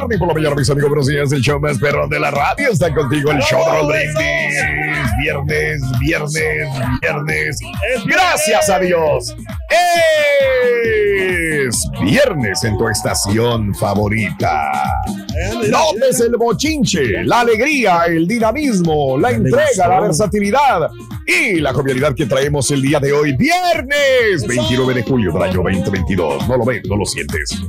Por la mañana, mis amigos. Buenos días, el show más perro de la radio. Está contigo el show de Brindis. Viernes, viernes, viernes. Gracias a Dios. Es viernes en tu estación favorita. Notes el bochinche, la alegría, el dinamismo, la entrega, la versatilidad y la jovialidad que traemos el día de hoy, viernes 29 de julio del año 2022. No lo ves, no lo sientes.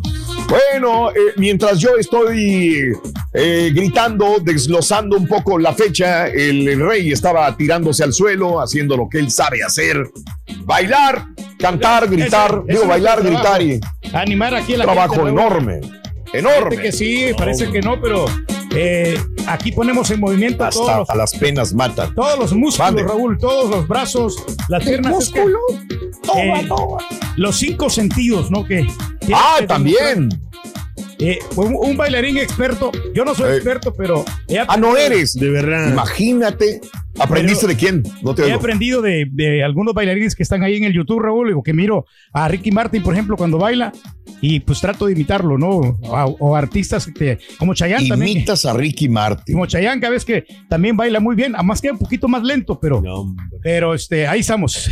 Bueno, eh, mientras yo estoy eh, gritando, desglosando un poco la fecha, el, el rey estaba tirándose al suelo, haciendo lo que él sabe hacer. Bailar, cantar, gritar, Ese- digo, bailar, es gritar y. Animar aquí a la trabajo gente, Raúl. enorme, Parece enorme. que sí, parece que no, pero eh, aquí ponemos en movimiento todos Hasta los, a las penas matan. todos los músculos, Mande. Raúl, todos los brazos, las piernas. es que, eh, los cinco sentidos, ¿no? Que Ah, que también. Eh, un, un bailarín experto, yo no soy Eh. experto, pero he Ah, no aprendido- eres. De verdad. Imagínate. ¿Aprendiste de quién? No te He oigo. aprendido de, de algunos bailarines que están ahí en el YouTube, Raúl, o que miro a Ricky Martin, por ejemplo, cuando baila, y pues trato de imitarlo, ¿no? O, o artistas que, como Chayanne también. Imitas a Ricky Martin. Como Chayanne, que ves que también baila muy bien, además que un poquito más lento, pero, No, pero este, ahí estamos.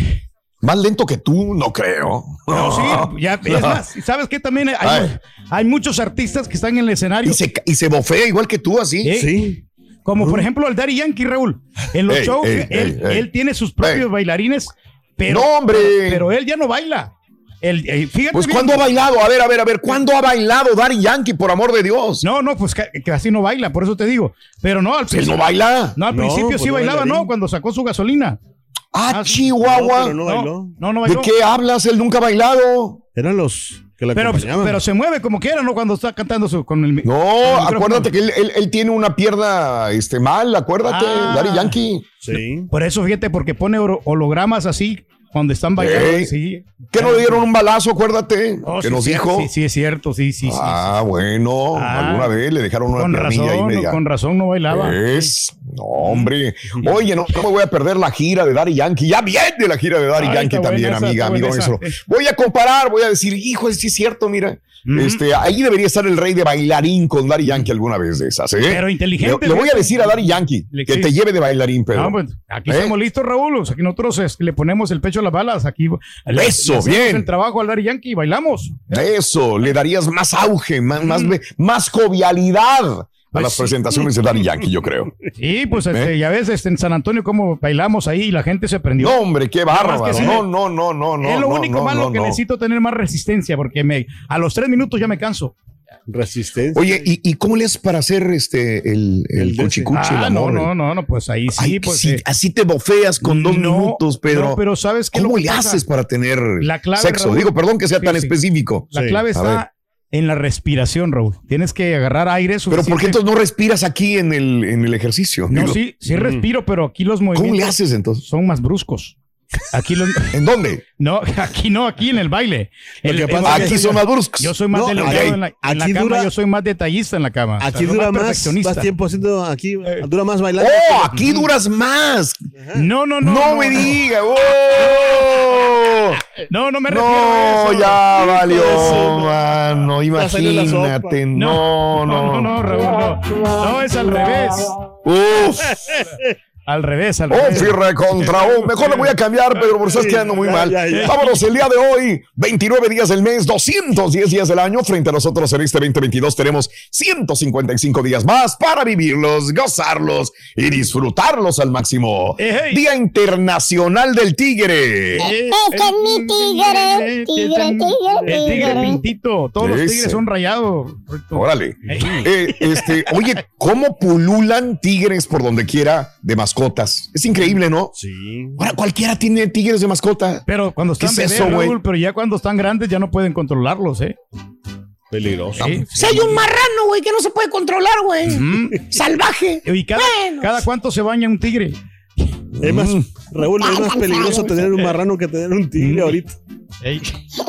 Más lento que tú, no creo. No, sí, ya, es más, ¿sabes qué? También hay, Ay. hay muchos artistas que están en el escenario, Y se, y se bofea igual que tú, así. ¿Eh? Sí. como por ejemplo el Daddy Yankee, Raúl. En los Ey, shows, ey, él, ey, él tiene sus propios Ey. bailarines, pero, no, hombre. pero él ya no baila. Él, eh, fíjate pues, bien. ¿cuándo ha bailado? A ver, a ver, a ver. ¿Cuándo ha bailado Daddy Yankee, por amor de Dios? No, no, pues que, que así no baila, por eso te digo. Pero no, al Él principio. no baila. No, al No, principio pues sí no bailaba, bailarín. ¿no? Cuando sacó su gasolina. Ah, Ah. Chihuahua. No, pero no bailó. No, no ¿De bailó. qué hablas? Él nunca ha bailado. Eran los que la Pero, acompañaban. pero se mueve como quiera, ¿no? Cuando está cantando su- con el. No, con el micrófono. acuérdate que él, él- él tiene una pierna este, mal, acuérdate, Ah. Daddy Yankee. Sí. Por eso, fíjate, porque pone holo- hologramas así cuando están bailando. Ey. Sí. Que no le dieron un balazo, acuérdate, Oh, que sí, nos sí, dijo. Sí, sí, es cierto, sí, sí, sí. ah, bueno, Ah. alguna vez le dejaron una con piernilla ahí razón, media. con razón no bailaba. Es, no, hombre. Oye, no, no me voy a perder la gira de Daddy Yankee. Ya viene la gira de Daddy Ay, Yankee también, esa, amiga, amigo nuestro. Voy a comparar, voy a decir, hijo, sí es cierto, mira. Este, ahí debería estar el rey de bailarín con Daddy Yankee alguna vez de esas, ¿eh? Pero inteligente, Le, le voy a decir a Daddy Yankee que te lleve de bailarín, Pedro. No, pues, aquí ¿Eh? estamos listos, Raúl. O sea, aquí nosotros es, le ponemos el pecho las balas. Aquí le- Eso, le hacemos bien. el trabajo al Daddy Yankee y bailamos. Eso, le darías más auge, más, más, más jovialidad a Pues las sí. presentaciones de Daddy Yankee, yo creo. Sí, pues este, ¿Eh? ya ves este, en San Antonio cómo bailamos ahí y la gente se prendió. No, hombre, qué bárbaro. que sí No, no, no, no, no. es lo no, único no, malo no, que necesito tener más resistencia porque me, a los tres minutos ya me canso. Resistencia. Oye, ¿y, y cómo le haces para hacer este el, el El cuchicuchi, el Ah, no, amor? no, no, no, pues ahí sí, Ay, pues. eh, así te bofeas con dos no, minutos, Pedro. no, pero ¿sabes qué? ¿Cómo Lo que le pasa? haces para tener La clave, sexo? Raúl. Digo, perdón que sea tan Sí, específico. La Sí, clave está en la respiración, Raúl. Tienes que agarrar aire Pero suficiente. ¿por qué entonces no respiras aquí en el, en el ejercicio? No, Digo, sí, sí Mm. respiro, pero aquí los ¿Cómo movimientos le haces entonces? son más bruscos. Aquí ¿En dónde? no, aquí no, aquí en el baile. Lo El- que el- Aquí son más bruscos. Yo soy más No, delicado en la, en la Aquí cama, dura- yo soy más detallista en la cama. O Aquí sea, dura más, más tiempo haciendo, aquí Eh. dura más bailando. ¡Oh, aquí duras más! No, no, no. No, me diga. ¡Oh! No, no me refiero a No, eso. ya valió, su- mano. Imagínate. No, no, no, no. no, Raúl, no. No, es al revés. Uf. Al revés, al revés. Firre contra O. Mejor le voy a cambiar, Pedro, porque estás quedando muy mal. Vámonos el día de hoy, 29 días del mes, 210 días del año. Frente a nosotros en este 2022 tenemos 155 días más para vivirlos, gozarlos y disfrutarlos al máximo. Eh. Día Internacional del Tigre. Eh, Este es mi tigre, tigre, tigre, El tigre tigre. pintito. Todos los tigres son rayados. Órale. Eh, este, oye, ¿cómo pululan tigres por donde quiera de mascotas? Es increíble, ¿no? Sí. Ahora cualquiera tiene tigres de mascota. Pero cuando ¿Qué están es bebés, eso, güey? Raúl, pero ya cuando están grandes ya no pueden controlarlos, ¿eh? Peligroso. Sí. Si hay un marrano, güey, que no se puede controlar, güey. Mm. Salvaje. ¿Y cada, Bueno. cada cuánto se baña un tigre? Es más, Mm. Raúl, es más peligroso tener un marrano que tener un tigre ahorita. Ey.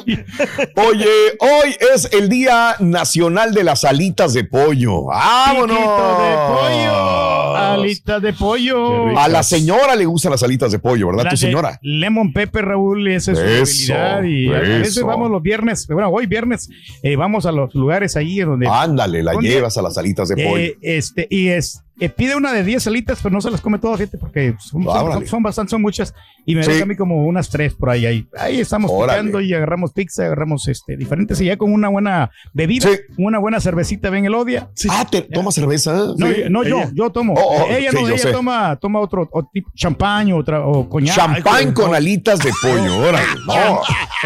Oye, hoy es el Día Nacional de las Alitas de Pollo. ¡Vámonos! Piquito de pollo. Alitas de pollo. A la señora le gustan las alitas de pollo, ¿verdad? La tu señora. Lemon Pepper, Raúl, esa es su Eso, habilidad. Y a veces vamos los viernes, bueno, hoy viernes, eh, vamos a los lugares ahí donde Ándale, la llevas a las alitas de pollo. Eh, este, y es, eh, pide una de 10 alitas, pero no se las come todas, gente, porque son, son, son bastantes, son muchas. Y me Sí. deja a mí como unas tres por ahí. Ahí, ahí estamos Órale. picando y agarramos pizza, agarramos este, diferentes. Y ya con una buena bebida, Sí. una buena cervecita, ven el odia. Ah, ¿te toma cerveza? No, Sí. no yo, yo tomo. Oh, oh, ella sí, no, ella toma, toma otro, o tipo champán otra, o coñac. Champán con no, alitas de pollo, órale. No,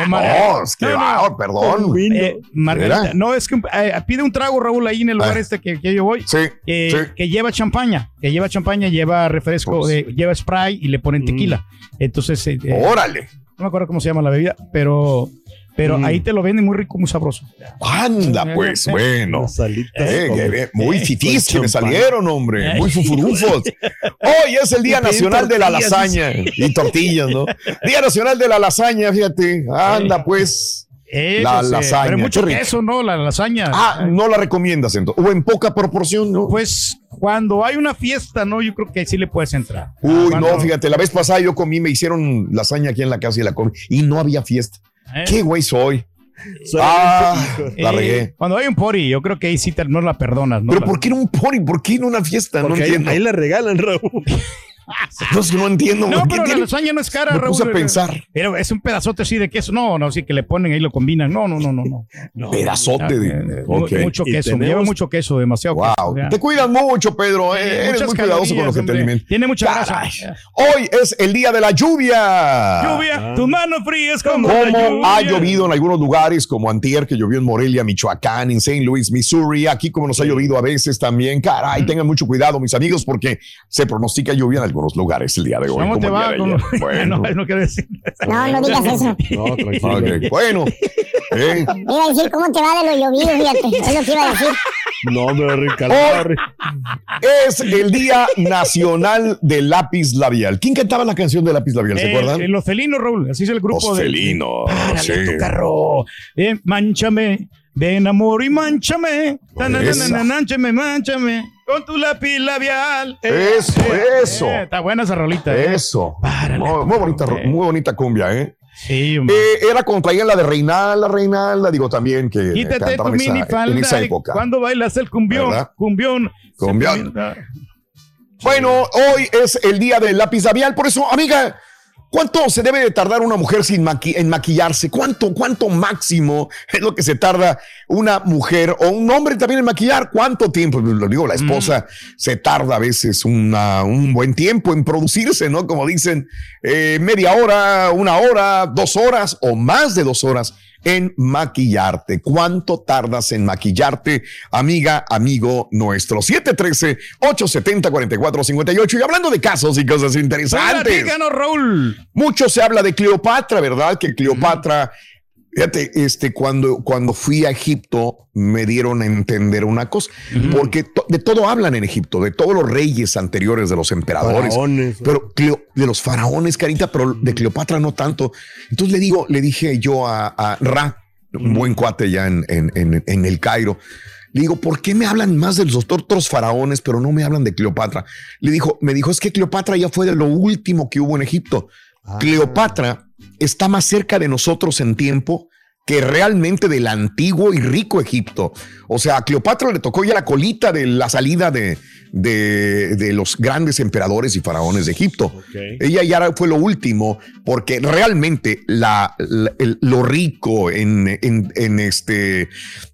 no, es que No, no. va, perdón. eh, margarita. No, es que eh, pide un trago, Raúl, ahí en el lugar Ah. este que, que yo voy. Sí, sí. que lleva champaña, que lleva champaña, lleva refresco, Pues. de- lleva spray y le ponen tequila. Entonces, eh, eh, Órale. no me acuerdo cómo se llama la bebida, pero, pero Mm. ahí te lo venden muy rico, muy sabroso. Anda, pues, Eh, bueno. Eh, muy eh, fifís que me salieron, hombre. Eh. Muy fufurufos. Hoy es el Día Nacional de la Lasaña. Y tortillas, ¿no? Día Nacional de la Lasaña, fíjate. Anda, pues. La lasaña, Pero mucho queso, ¿no? La lasaña. Ah, no la recomiendas entonces. O en poca proporción, ¿no? Pues cuando hay una fiesta, ¿no? Yo creo que sí le puedes entrar. Uy, Cuando- no, fíjate, la vez pasada yo comí, me hicieron lasaña aquí en la casa y la comí. Y no había fiesta. ¿eh? ¿Qué güey soy? Solamente, Ah, la Eh, regué. Cuando hay un pori, yo creo que ahí sí te- no la perdonas, ¿no? Pero La- ¿por qué en un pony? ¿Por qué en una fiesta? No ahí, entiendo. ahí la regalan, Raúl. No, es que no entiendo. No, ¿por qué pero la lasaña no es cara, Me Raúl. puse a pensar. Pero es un pedazote así de queso. No, no, sí que le ponen ahí, lo combinan. No, no, no, no. no. No. Pedazote de. Ok. mu- Mucho queso, tenemos- lleva mucho queso, demasiado queso. Wow. ya. Te cuidas mucho, Pedro. eh, Eres muy cuidadoso con lo que te alimentas. Tiene mucha Caray. grasa. Hoy es el día de la lluvia. Lluvia, Ah. tus manos frías como la Como lluvia. ha llovido en algunos lugares, como Antier, que llovió en Morelia, Michoacán, en St. Louis, Missouri, aquí como nos ha llovido a veces también. Caray, tengan mucho cuidado, mis amigos, porque se pronostica lluvia en algunos lugares el día de hoy. ¿Cómo te va? de. Bueno, no, no quiero decir. No, no digas eso. No, tranquilo. ok, bueno. eh, Iba a decir cómo te va de lo llovido, fíjate. Es lo que iba a decir. No, me rica. es el Día Nacional del Lápiz Labial. ¿Quién cantaba la canción de Lápiz Labial? ¿Se Eh, acuerdan? eh, los felinos, Raúl. Así es el grupo Los de. felinos, sí. tu carro. Eh, manchame. Ven, amor, y manchame. Manchame, manchame. Con tu lápiz labial. Eso, Eh, eso. eh, está buena esa rolita. eh. Eso. Párale, Muy, muy bonita, muy bonita cumbia, ¿eh? Sí, hombre. Eh, era cuando traían la de Reinalda, Reinalda, digo también que Quítate tu cantaban esa- minifalda. en esa época. Cuando bailas el cumbión. ¿Verdad? Cumbión. Cumbión. Bueno, hoy es el día del lápiz labial, por eso, amiga, ¿cuánto se debe de tardar una mujer sin maqui- en maquillarse? ¿Cuánto, cuánto máximo es lo que se tarda una mujer o un hombre también en maquillar? ¿Cuánto tiempo? Lo digo, la esposa se tarda a veces una- un buen tiempo en producirse, ¿no? Como dicen, eh, media hora, una hora, dos horas o más de dos horas en maquillarte. ¿Cuánto tardas en maquillarte, amiga, amigo nuestro? 713-870-4458. Y hablando de casos y cosas interesantes. Platícanos, Raúl. Mucho se habla de Cleopatra, ¿verdad? Que Cleopatra, fíjate, este, cuando, cuando fui a Egipto, me dieron a entender una cosa, porque to- de todo hablan en Egipto, de todos los reyes anteriores, de los emperadores. Faraones. Pero Cleo- de los faraones, carita, pero de Cleopatra no tanto. Entonces le digo, le dije yo a, a Ra, un buen cuate ya en, en- en- en el Cairo. Le digo, ¿por qué me hablan más de los otros faraones, pero no me hablan de Cleopatra? Le dijo, me dijo, es que Cleopatra ya fue de lo último que hubo en Egipto. Ah. Cleopatra está más cerca de nosotros en tiempo que realmente del antiguo y rico Egipto. O sea, a Cleopatra le tocó ya la colita de la salida de, de, de los grandes emperadores y faraones de Egipto. Ella ya fue lo último, porque realmente la, la- el- lo rico en, en- en este,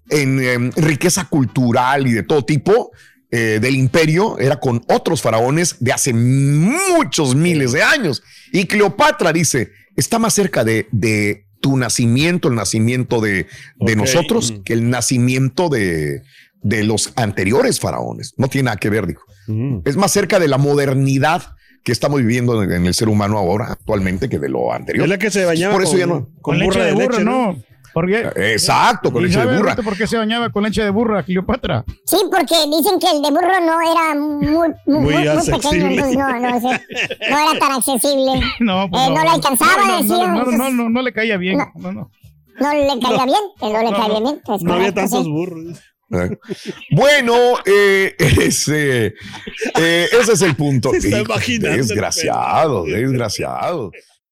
en, em, riqueza cultural y de todo tipo eh, del imperio era con otros faraones de hace muchos miles de años. Y Cleopatra dice, está más cerca de, de tu nacimiento, el nacimiento de, de nosotros, Mm. que el nacimiento de, de los anteriores faraones. No tiene nada que ver, dijo. Ujú. Es más cerca de la modernidad que estamos viviendo en el ser humano ahora, actualmente, que de lo anterior. Es la que se bañaba Por eso con, ya no. Con, leche burra de burro, ¿no? Porque, Exacto, con ¿Y leche de burra. Por qué se bañaba con leche de burra, Cleopatra? Sí, porque dicen que el de burro no era muy, muy, muy, Muy muy pequeño, no, no, sé, no era tan accesible. No, pues Eh, no le alcanzaba, no, no, decía, no, no, no, no, no le caía bien. No. No, no. No le caía bien, que no le no, caía no. bien. es No había tantos sí. burros. Eh. Bueno, eh, ese, eh, ese es el punto. Hijo, Desgraciado, desgraciado.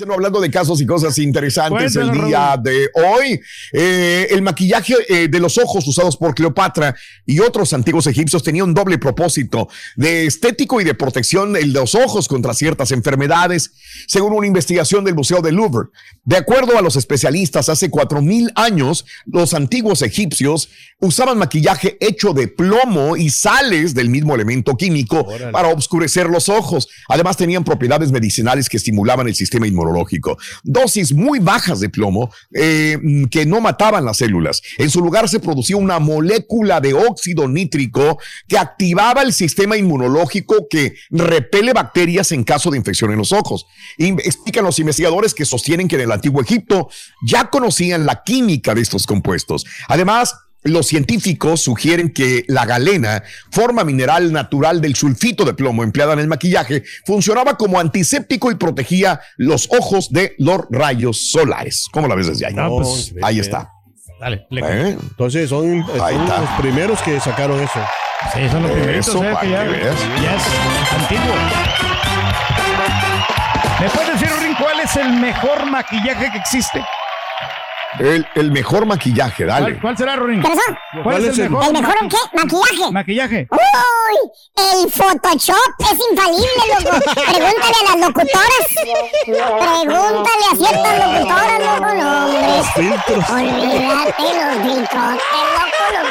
Hablando de casos y cosas interesantes Cuéntanos, el día de hoy, eh, el maquillaje eh, de los ojos usados por Cleopatra y otros antiguos egipcios tenía un doble propósito de estético y de protección de los ojos contra ciertas enfermedades, según una investigación del Museo del Louvre. De acuerdo a los especialistas, hace 4.000 años los antiguos egipcios usaban maquillaje hecho de plomo y sales del mismo elemento químico para oscurecer los ojos. Además tenían propiedades medicinales que estimulaban el sistema inmunológico. Dosis muy bajas de plomo eh, que no mataban las células. En su lugar se producía una molécula de óxido nítrico que activaba el sistema inmunológico que repele bacterias en caso de infección en los ojos. Explican los investigadores que sostienen que en el antiguo Egipto ya conocían la química de estos compuestos. Además, los científicos sugieren que la galena, forma mineral natural del sulfito de plomo empleada en el maquillaje, funcionaba como antiséptico y protegía los ojos de los rayos solares. ¿Cómo la ves desde ahí? Ah, pues, ahí está. Dale, le ¿Eh? Entonces son, los primeros que sacaron eso. Sí, son los primeritos, Eso, o sea, para que ya, que ya es antiguo. ¿Me puedes decir, Rin, cuál es el mejor maquillaje que existe? El, el mejor maquillaje, dale. ¿Cuál, cuál será? ¿Qué pasó? ¿Cuál, es el mejor, ¿El mejor qué? ¿Maquillaje? maquillaje? Uy, el Photoshop es infalible, loco. Pregúntale a las locutoras. Pregúntale a ciertas locutoras, loco. No, hombre. Los filtros. Olvídate los filtrotes, loco, los.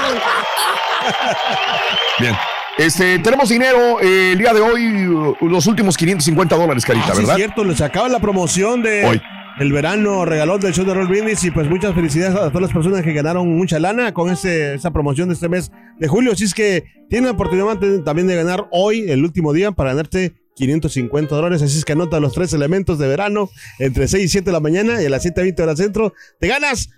Bien. Este, tenemos dinero eh, el día de hoy, uh, los últimos 550 dólares, Carita, Ah, sí, ¿verdad? es cierto, les acaba la promoción de Hoy. El verano regalón del show de Roll Brindis y pues muchas felicidades a todas las personas que ganaron mucha lana con este, esta promoción de este mes de julio. Así es que tienen la oportunidad también de ganar hoy, el último día, para ganarte 550 dólares. Así es que anota los tres elementos de verano entre 6 y 7 de la mañana y a las 7.20 horas centro. Te ganas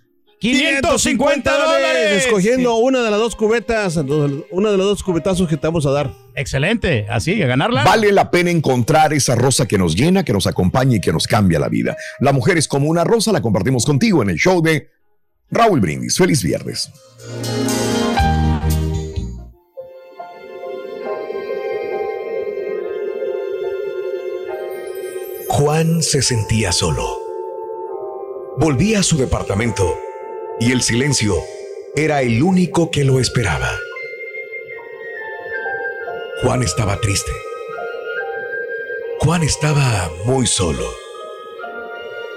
550 dólares. Escogiendo una de las dos cubetas, una de los dos cubetazos que te vamos a dar. Excelente, así, a ganarla. Vale la pena encontrar esa rosa que nos llena, que nos acompaña y que nos cambia la vida. La mujer es como una rosa, la compartimos contigo en el show de Raúl Brindis. Feliz viernes. Juan se sentía solo. Volvía a su departamento y el silencio era el único que lo esperaba. Juan estaba triste. Juan estaba muy solo.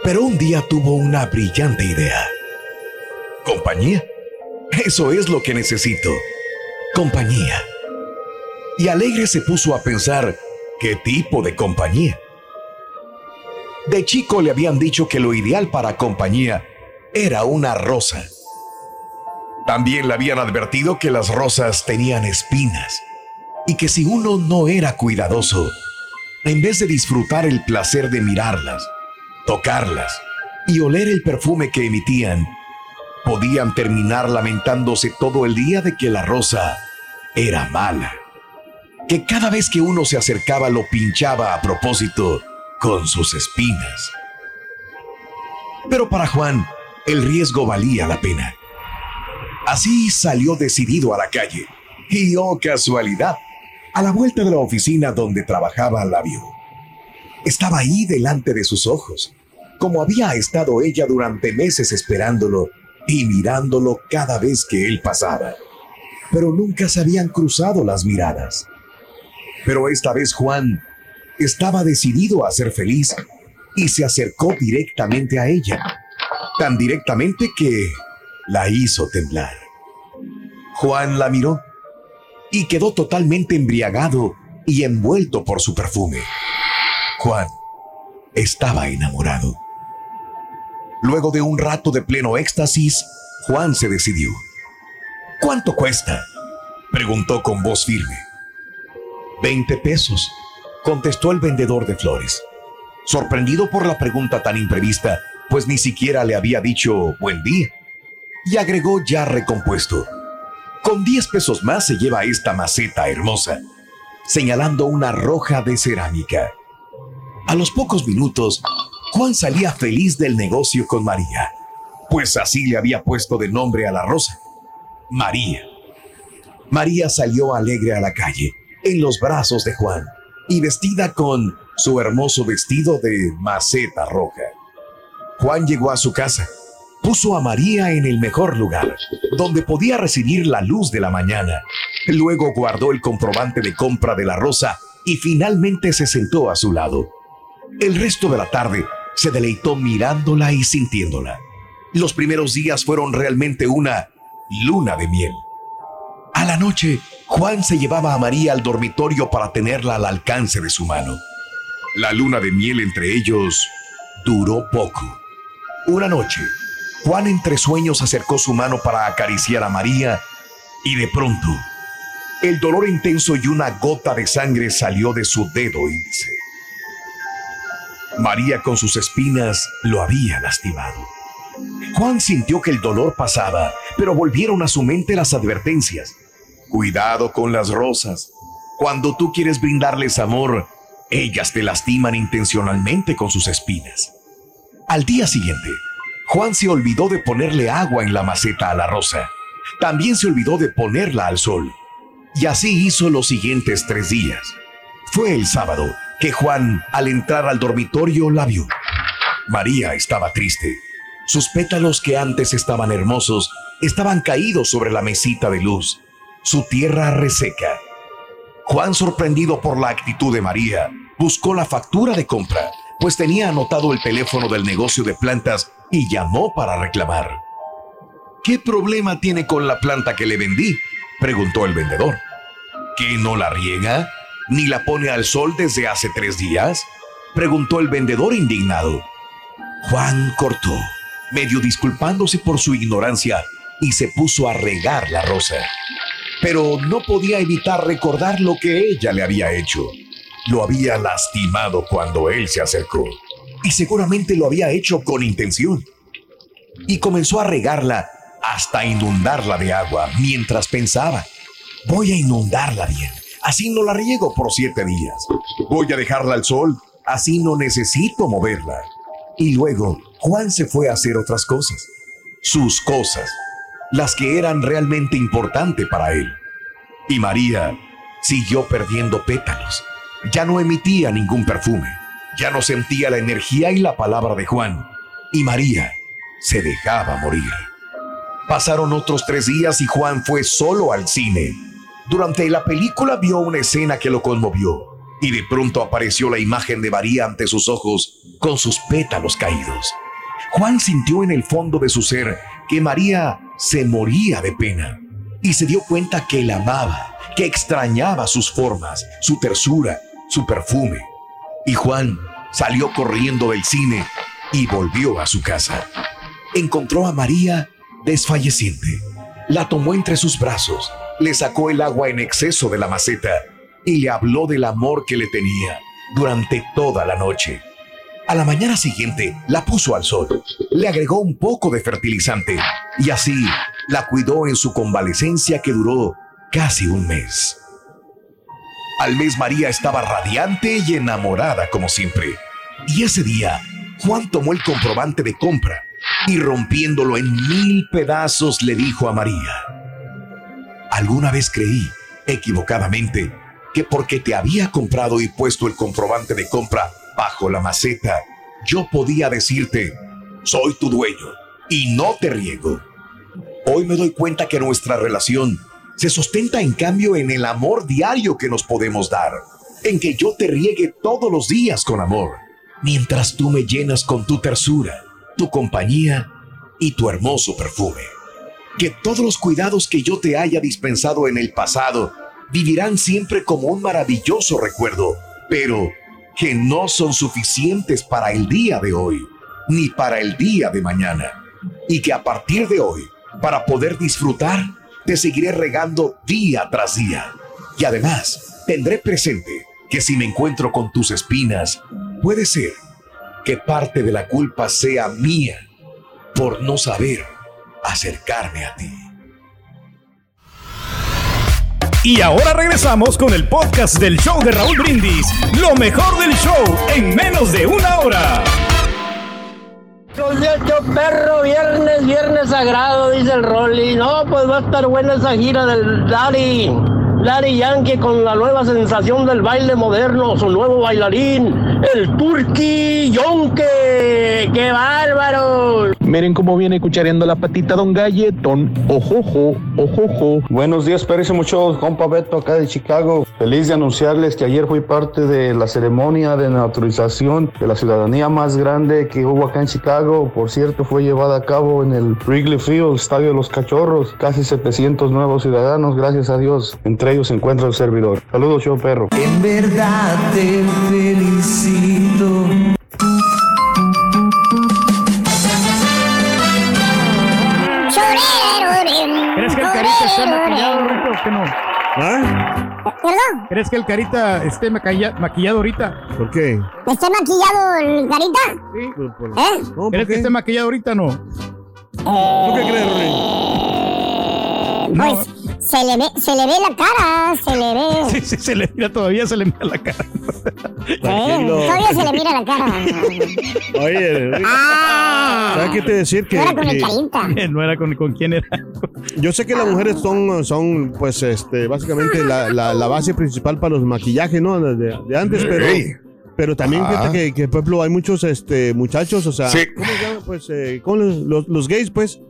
Pero un día tuvo una brillante idea. ¿Compañía? Eso es lo que necesito. Compañía. Y alegre se puso a pensar qué tipo de compañía. De chico le habían dicho que lo ideal para compañía era una rosa. También le habían advertido que las rosas tenían espinas y que si uno no era cuidadoso, en vez de disfrutar el placer de mirarlas, tocarlas y oler el perfume que emitían, podían terminar lamentándose todo el día de que la rosa era mala. Que cada vez que uno se acercaba lo pinchaba a propósito con sus espinas. Pero para Juan, el riesgo valía la pena. Así salió decidido a la calle. Y oh casualidad, A la vuelta de la oficina donde trabajaba la vio. Estaba ahí delante de sus ojos, como había estado ella durante meses esperándolo y mirándolo cada vez que él pasaba. Pero nunca se habían cruzado las miradas. Pero esta vez Juan estaba decidido a ser feliz y se acercó directamente a ella, tan directamente que la hizo temblar. Juan la miró y quedó totalmente embriagado y envuelto por su perfume. Juan estaba enamorado. Luego de un rato de pleno éxtasis, Juan se decidió. ¿Cuánto cuesta? preguntó con voz firme. Veinte pesos, contestó el vendedor de flores. Sorprendido por la pregunta tan imprevista, pues ni siquiera le había dicho buen día. Y agregó ya recompuesto. Con diez pesos más se lleva esta maceta hermosa, señalando una roja de cerámica. A los pocos minutos, Juan salía feliz del negocio con María, pues así le había puesto de nombre a la rosa, María. María salió alegre a la calle, en los brazos de Juan, y vestida con su hermoso vestido de maceta roja. Juan llegó a su casa, puso a María en el mejor lugar, donde podía recibir la luz de la mañana. Luego guardó el comprobante de compra de la rosa y finalmente se sentó a su lado. El resto de la tarde se deleitó mirándola y sintiéndola. Los primeros días fueron realmente una luna de miel. A la noche, Juan se llevaba a María al dormitorio para tenerla al alcance de su mano. La luna de miel entre ellos duró poco. Una noche, Juan entre sueños acercó su mano para acariciar a María y de pronto, el dolor intenso y una gota de sangre salió de su dedo índice. María con sus espinas lo había lastimado. Juan sintió que el dolor pasaba, pero volvieron a su mente las advertencias. Cuidado con las rosas. Cuando tú quieres brindarles amor, ellas te lastiman intencionalmente con sus espinas. Al día siguiente, Juan se olvidó de ponerle agua en la maceta a la rosa. También se olvidó de ponerla al sol. Y así hizo los siguientes tres días. Fue el sábado que Juan, al entrar al dormitorio, la vio. María estaba triste. Sus pétalos que antes estaban hermosos estaban caídos sobre la mesita de luz, su tierra reseca. Juan, sorprendido por la actitud de María, buscó la factura de compra, pues tenía anotado el teléfono del negocio de plantas y llamó para reclamar. ¿Qué problema tiene con la planta que le vendí? preguntó el vendedor. ¿Que no la riega? ¿Ni la pone al sol desde hace tres días? preguntó el vendedor indignado. Juan cortó, medio disculpándose por su ignorancia, y se puso a regar la rosa. Pero no podía evitar recordar lo que ella le había hecho. Lo había lastimado cuando él se acercó, y seguramente lo había hecho con intención. Y comenzó a regarla hasta inundarla de agua mientras pensaba, voy a inundarla bien así no la riego por siete días. Voy a dejarla al sol, así no necesito moverla. Y luego Juan se fue a hacer otras cosas, sus cosas, las que eran realmente importantes para él. Y María siguió perdiendo pétalos. Ya no emitía ningún perfume, ya no sentía la energía y la palabra de Juan. Y María se dejaba morir. Pasaron otros tres días y Juan fue solo al cine durante la película vio una escena que lo conmovió y de pronto apareció la imagen de María ante sus ojos con sus pétalos caídos. Juan sintió en el fondo de su ser que María se moría de pena y se dio cuenta que la amaba, que extrañaba sus formas, su tersura, su perfume. Y Juan salió corriendo del cine y volvió a su casa. Encontró a María desfalleciente. La tomó entre sus brazos le sacó el agua en exceso de la maceta y le habló del amor que le tenía durante toda la noche. A la mañana siguiente la puso al sol, le agregó un poco de fertilizante y así la cuidó en su convalecencia que duró casi un mes. Al mes María estaba radiante y enamorada como siempre. Y ese día, Juan tomó el comprobante de compra y rompiéndolo en mil pedazos le dijo a María, Alguna vez creí, equivocadamente, que porque te había comprado y puesto el comprobante de compra bajo la maceta, yo podía decirte, soy tu dueño y no te riego. Hoy me doy cuenta que nuestra relación se sustenta en cambio en el amor diario que nos podemos dar, en que yo te riegue todos los días con amor, mientras tú me llenas con tu tersura, tu compañía y tu hermoso perfume. Que todos los cuidados que yo te haya dispensado en el pasado vivirán siempre como un maravilloso recuerdo, pero que no son suficientes para el día de hoy, ni para el día de mañana. Y que a partir de hoy, para poder disfrutar, te seguiré regando día tras día. Y además, tendré presente que si me encuentro con tus espinas, puede ser que parte de la culpa sea mía por no saber acercarme a ti. Y ahora regresamos con el podcast del show de Raúl Brindis. Lo mejor del show en menos de una hora. Perro, viernes, viernes sagrado, dice el Rolly. No, pues va a estar buena esa gira del Daddy. Daddy Yankee con la nueva sensación del baile moderno, su nuevo bailarín, el Turqui Yonke. ¡Qué bárbaro! Miren cómo viene cuchareando la patita Don Galletón. Ojojo, ojojo. Buenos días, parece mucho, compa Beto, acá de Chicago. Feliz de anunciarles que ayer fui parte de la ceremonia de naturalización de la ciudadanía más grande que hubo acá en Chicago. Por cierto, fue llevada a cabo en el Wrigley Field, Estadio de los Cachorros. Casi 700 nuevos ciudadanos, gracias a Dios. Entre ellos se encuentra el servidor. Saludos, show perro. En verdad te felicito. Que no? ¿Ah? ¿Perdón? ¿Crees que el carita esté maquilla- maquillado ahorita? ¿Por qué? ¿Está maquillado el carita? Sí. ¿Eh? No, ¿por ¿Crees que esté maquillado ahorita o no? ¿Tú qué crees, Rolly? Pues se le ve, se le ve la cara, se le ve. Sí, sí, se le mira todavía, se le mira la cara. Todavía se le mira la cara. Oye, Ah, ¿sabes qué te decir? Que, no era con el que- carita. No era con, con quién era. yo sé que las mujeres son, son pues, este, básicamente la, la, la base principal para los maquillajes, ¿no? De, de antes, pero... Ey. Pero también Ah. fíjate que, que, por ejemplo, hay muchos este, muchachos, o sea, Sí. ¿cómo se llama? Pues, eh, ¿cómo les- los, los gays, pues,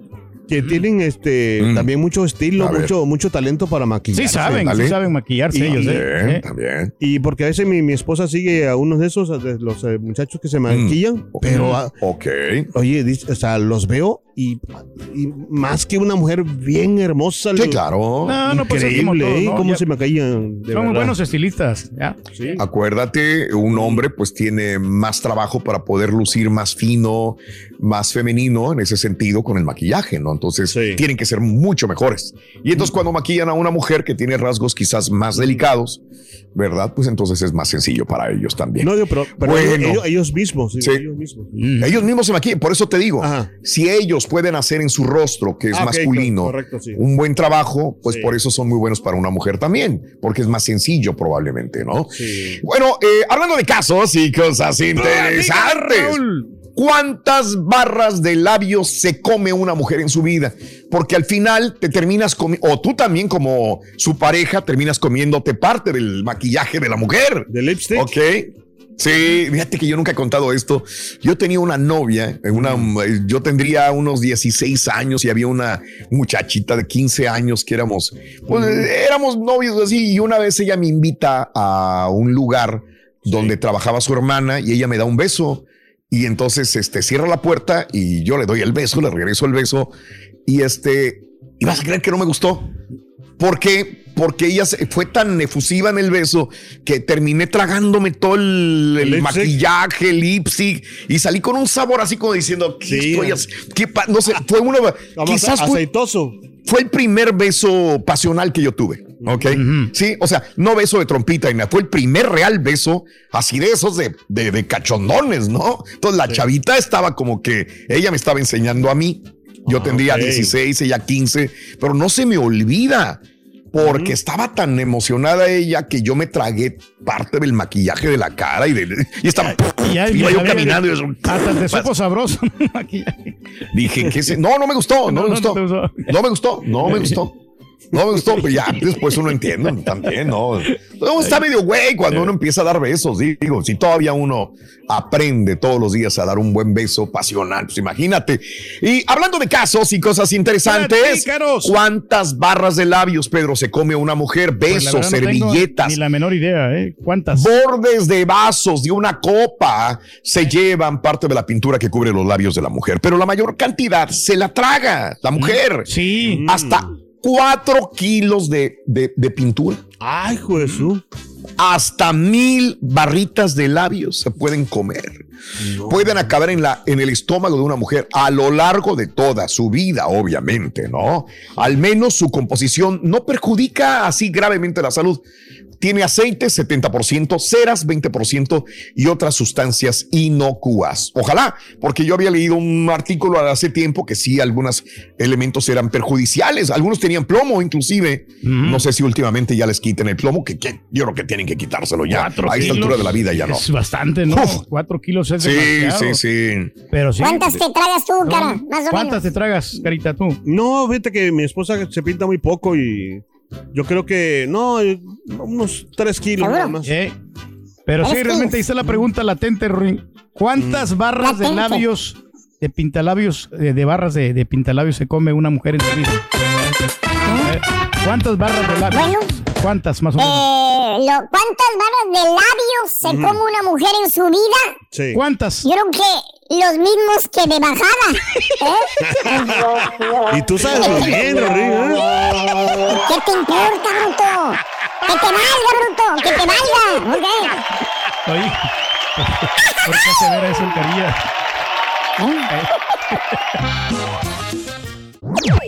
que tienen este, Mm. también mucho estilo, mucho, mucho talento para maquillar. Sí saben, sí saben maquillarse Y- ellos, y- ¿eh? También. Y porque a veces mi, mi esposa sigue a unos de esos, de los eh, muchachos que se maquillan, pero, ah, Ok. oye, o sea, los veo y, y más que una mujer bien hermosa. Sí, claro. No, no, pues Increíble, todo, ¿eh? ¿no? Cómo Ya- se maquillan. de Son muy verdad. buenos estilistas, ¿ya? Sí. Acuérdate, un hombre pues tiene más trabajo para poder lucir más fino, más femenino en ese sentido con el maquillaje, ¿no? Entonces Sí. tienen que ser mucho mejores. Y entonces cuando maquillan a una mujer que tiene rasgos quizás más delicados, ¿verdad? Pues entonces es más sencillo para ellos también. No, pero, pero Bueno. ellos, ellos mismos. Sí. ellos mismos. Ellos mismos se maquillan, por eso te digo, Ajá. si ellos pueden hacer en su rostro, que es Ah, masculino, correcto, sí. un buen trabajo, pues por eso son muy buenos para una mujer también, porque es más sencillo probablemente, ¿no? Sí. Bueno, eh, hablando de casos y cosas interesantes. ¿Cuántas barras de labios se come una mujer en su vida? Porque al final te terminas comiendo, o tú también como su pareja terminas comiéndote parte del maquillaje de la mujer. ¿De lipstick? Ok. Sí, fíjate que yo nunca he contado esto. Yo tenía una novia, una, yo tendría unos 16 años y había una muchachita de 15 años que éramos, pues éramos novios así y una vez ella me invita a un lugar donde trabajaba su hermana y ella me da un beso y entonces este cierra la puerta y yo le doy el beso, le regreso el beso y este, y vas a creer que no me gustó. ¿Por qué? Porque ella se- fue tan efusiva en el beso que terminé tragándome todo el, el ¿El lipstick? maquillaje, el lipstick y salí con un sabor así como diciendo, ¿qué Sí. estoy qué no sé, fue uno, quizás fue, aceitoso. fue el primer beso pasional que yo tuve. Ok. Sí, o sea, no beso de trompita, y nada, fue el primer real beso así de esos de, de, de cachondones, ¿no? Entonces la chavita estaba como que ella me estaba enseñando a mí. Yo tendría ok. 16, ella 15, pero no se me olvida porque estaba tan emocionada ella que yo me tragué parte del maquillaje de la cara y, de, y estaba Y iba yo caminando y eso, Hasta te supo sabroso. Maquillaje. dije que no, no me gustó, no, No, me no gustó. no me gustó, no me gustó. No, esto pues, ya después uno entiende también, ¿no? Uno está medio güey cuando uno empieza a dar besos, digo, si todavía uno aprende todos los días a dar un buen beso pasional, pues imagínate. Y hablando de casos y cosas interesantes. ¿cuántas barras de labios, Pedro, se come una mujer? Pues, Besos, no tengo servilletas, Ni la menor idea, ¿eh? ¿Cuántas? bordes de vasos de una copa se llevan parte de la pintura que cubre los labios de la mujer, pero la mayor cantidad se la traga la mujer. Sí. Hasta cuatro kilos de, de- de pintura. Ay, Jesús. Hasta mil barritas de labios se pueden comer. Pueden acabar en, la, en el estómago de una mujer a lo largo de toda su vida, obviamente, ¿no? Al menos su composición no perjudica así gravemente la salud. Tiene aceite 70%, ceras 20% y otras sustancias inocuas. Ojalá, porque yo había leído un artículo hace tiempo que sí, algunos elementos eran perjudiciales. Algunos tenían plomo, inclusive. No sé si últimamente ya les quiten el plomo, que, que yo creo que tienen que quitárselo ya. Cuatro A esta kilos. altura de la vida ya no. Es bastante, ¿no? Uf. Cuatro kilos es Sí, demasiado. sí, sí. Pero sí. ¿Cuántas te tragas tú, cara? Más o ¿Cuántas menos. te tragas, Carita, tú? No, fíjate que mi esposa se pinta muy poco y yo creo que, no, unos tres kilos nada más. Eh, Pero sí, realmente ahí está la pregunta latente, Ruin. ¿Cuántas barras de labios, de pintalabios, eh, de barras de, de pintalabios se come una mujer en su vida? Eh, ¿Cuántas barras de labios? Bueno. ¿Cuántas más o menos? Eh, ¿Cuántas barras de labios se come una mujer en su vida? Sí. ¿Cuántas? Yo creo que los mismos que de bajada. ¿eh? Y tú sabes muy bien, Rodrigo. ¿eh? ¿Qué te importa, bruto? Que te valga, bruto, que te valga. ¿ok? Oye, ¿por qué se verá eso, Carilla?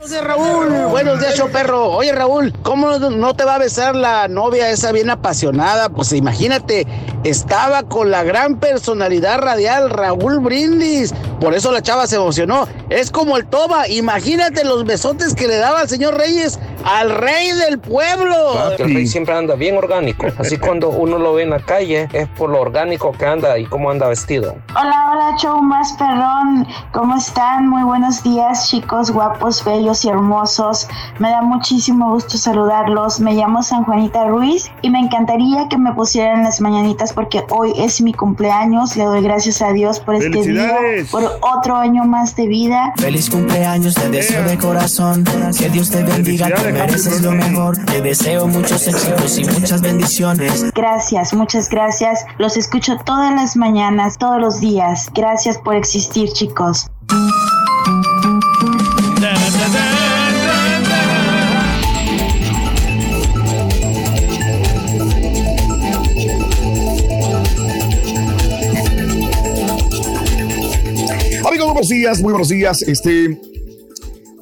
Buenos días, Raúl. Buenos días, show perro. Oye, Raúl, ¿cómo no- no te va a besar la novia esa bien apasionada? Pues imagínate, estaba con la gran personalidad radial Raúl Brindis. Por eso la chava se emocionó. Es como el Toba. Imagínate los besotes que le daba al señor Reyes al rey del pueblo. El rey siempre anda bien orgánico. Así cuando uno lo ve en la calle es por lo orgánico que anda y cómo anda vestido. Hola, hola, show más perrón. ¿Cómo están? Muy buenos días, chicos guapos, bellos y hermosos. Me da muchísimo gusto saludarlos. Me llamo San Juanita Ruiz y me encantaría que me pusieran las mañanitas porque hoy es mi cumpleaños. Le doy gracias a Dios por este día, por otro año más de vida. Feliz cumpleaños, te deseo de corazón. Que Dios te bendiga, te mereces lo mejor. Te deseo muchos éxitos y muchas bendiciones. Gracias, muchas gracias. Los escucho todas las mañanas, todos los días. Gracias por existir, chicos. Buenos días, muy buenos días. Este,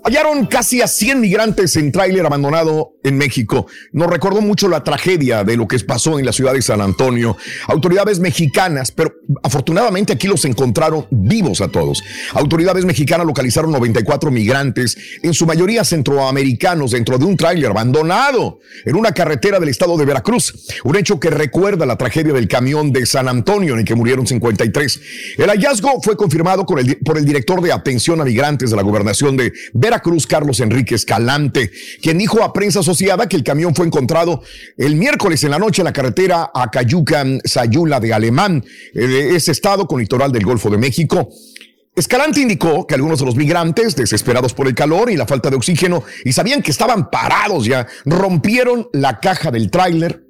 hallaron casi a 100 migrantes en tráiler abandonado en México. Nos recordó mucho la tragedia de lo que pasó en la ciudad de San Antonio. Autoridades mexicanas, pero afortunadamente aquí los encontraron vivos a todos. Autoridades mexicanas localizaron 94 migrantes, en su mayoría centroamericanos, dentro de un tráiler abandonado en una carretera del estado de Veracruz. Un hecho que recuerda la tragedia del camión de San Antonio en el que murieron 53. El hallazgo fue confirmado por el director de atención a migrantes de la gobernación de Veracruz, Carlos Enrique Escalante, quien dijo a prensa asociada que el camión fue encontrado el miércoles en la noche en la carretera a Cayucan, Sayula de Alemán, eh, ese estado con litoral del Golfo de México. Escalante indicó que algunos de los migrantes, desesperados por el calor y la falta de oxígeno, y sabían que estaban parados ya, rompieron la caja del tráiler,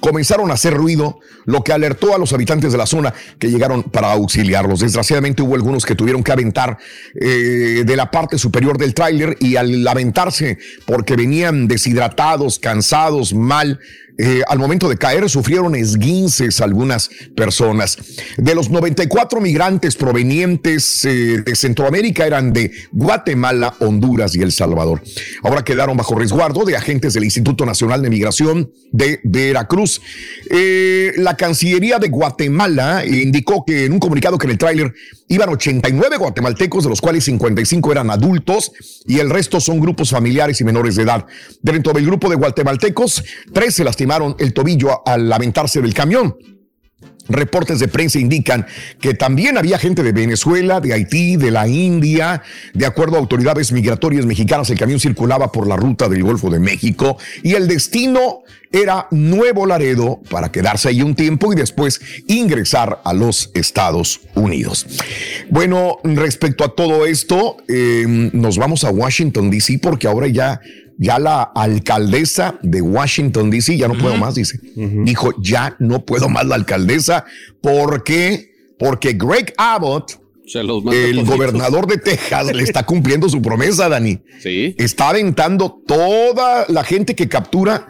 comenzaron a hacer ruido, lo que alertó a los habitantes de la zona que llegaron para auxiliarlos. Desgraciadamente hubo algunos que tuvieron que aventar eh, de la parte superior del tráiler y al aventarse porque venían deshidratados, cansados, mal, eh, al momento de caer sufrieron esguinces algunas personas. De los 94 migrantes provenientes eh, de Centroamérica eran de Guatemala, Honduras y El Salvador. Ahora quedaron bajo resguardo de agentes del Instituto Nacional de Migración de Veracruz. Eh, la Cancillería de Guatemala indicó que en un comunicado que en el tráiler iban 89 guatemaltecos, de los cuales 55 eran adultos y el resto son grupos familiares y menores de edad. Dentro del grupo de guatemaltecos, tres se lastimaron el tobillo al aventarse del camión. Reportes de prensa indican que también había gente de Venezuela, de Haití, de la India. De acuerdo a autoridades migratorias mexicanas, el camión circulaba por la ruta del Golfo de México y el destino era Nuevo Laredo para quedarse ahí un tiempo y después ingresar a los Estados Unidos. Bueno, respecto a todo esto, eh, nos vamos a Washington, D.C. porque ahora ya ya la alcaldesa de Washington, D.C., ya no puedo más, dice. Dijo, ya no puedo más la alcaldesa. ¿Por qué? Porque Greg Abbott, el gobernador de Texas, le está cumpliendo su promesa, Dani. Sí. Está aventando toda la gente que captura,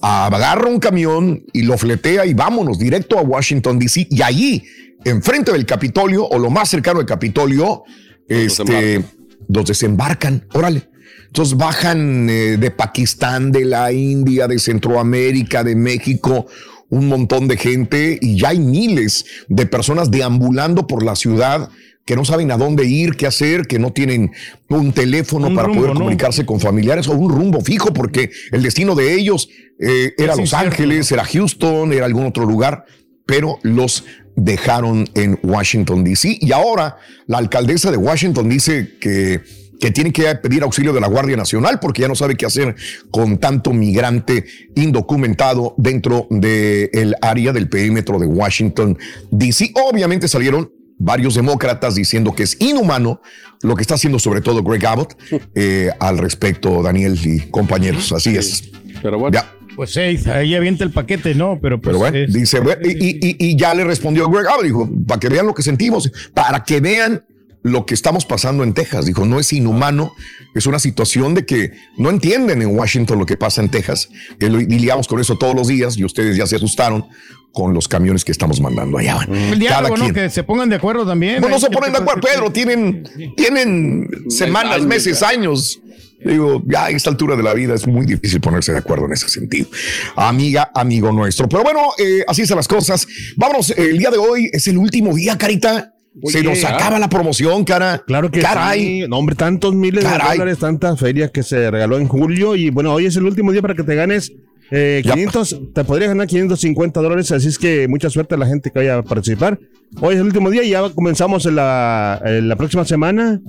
agarra un camión y lo fletea y vámonos directo a Washington, D.C. Y allí, enfrente del Capitolio, o lo más cercano del Capitolio, este, los desembarcan. Órale. Entonces bajan eh, de Pakistán, de la India, de Centroamérica, de México, un montón de gente y ya hay miles de personas deambulando por la ciudad que no saben a dónde ir, qué hacer, que no tienen un teléfono Un para rumbo, poder ¿no? comunicarse con familiares o un rumbo fijo, porque el destino de ellos eh, era Es Los incierto, Ángeles, era Houston, era algún otro lugar, pero los dejaron en Washington, D.C. Y ahora la alcaldesa de Washington dice que que tiene que pedir auxilio de la Guardia Nacional porque ya no sabe qué hacer con tanto migrante indocumentado dentro del área del perímetro de Washington, D.C. Obviamente salieron varios demócratas diciendo que es inhumano lo que está haciendo sobre todo Greg Abbott eh, al respecto, Daniel y compañeros. Así es. Pero bueno. Ya. Pues sí, ahí avienta el paquete, ¿no? Pero, pues, Pero bueno, es- dice, y- y ya le respondió Greg Abbott, dijo, para que vean lo que sentimos, para que vean lo que estamos pasando en Texas. Dijo, no es inhumano, es una situación de que no entienden en Washington lo que pasa en Texas. Y lidiamos con eso todos los días y ustedes ya se asustaron con los camiones que estamos mandando allá. Bueno, el cada diálogo, ¿no? quien. Que se pongan de acuerdo también. Bueno, no se Hay ponen de acuerdo, Pedro. Tienen, tienen semanas, meses, años. Digo, ya a esta altura de la vida es muy difícil ponerse de acuerdo en ese sentido. Amiga, amigo nuestro. Pero bueno, eh, así son las cosas. Vámonos, eh, el día de hoy es el último día, Carita. Se nos acaba la promoción, cara. Claro que Caray. sí. No, hombre, tantos miles Caray. de dólares, tantas ferias que se regaló en julio. Y bueno, hoy es el último día para que te ganes eh, 500. Te podrías ganar 550 dólares. Así es que mucha suerte a la gente que vaya a participar. Hoy es el último día y ya comenzamos en la, en la próxima semana.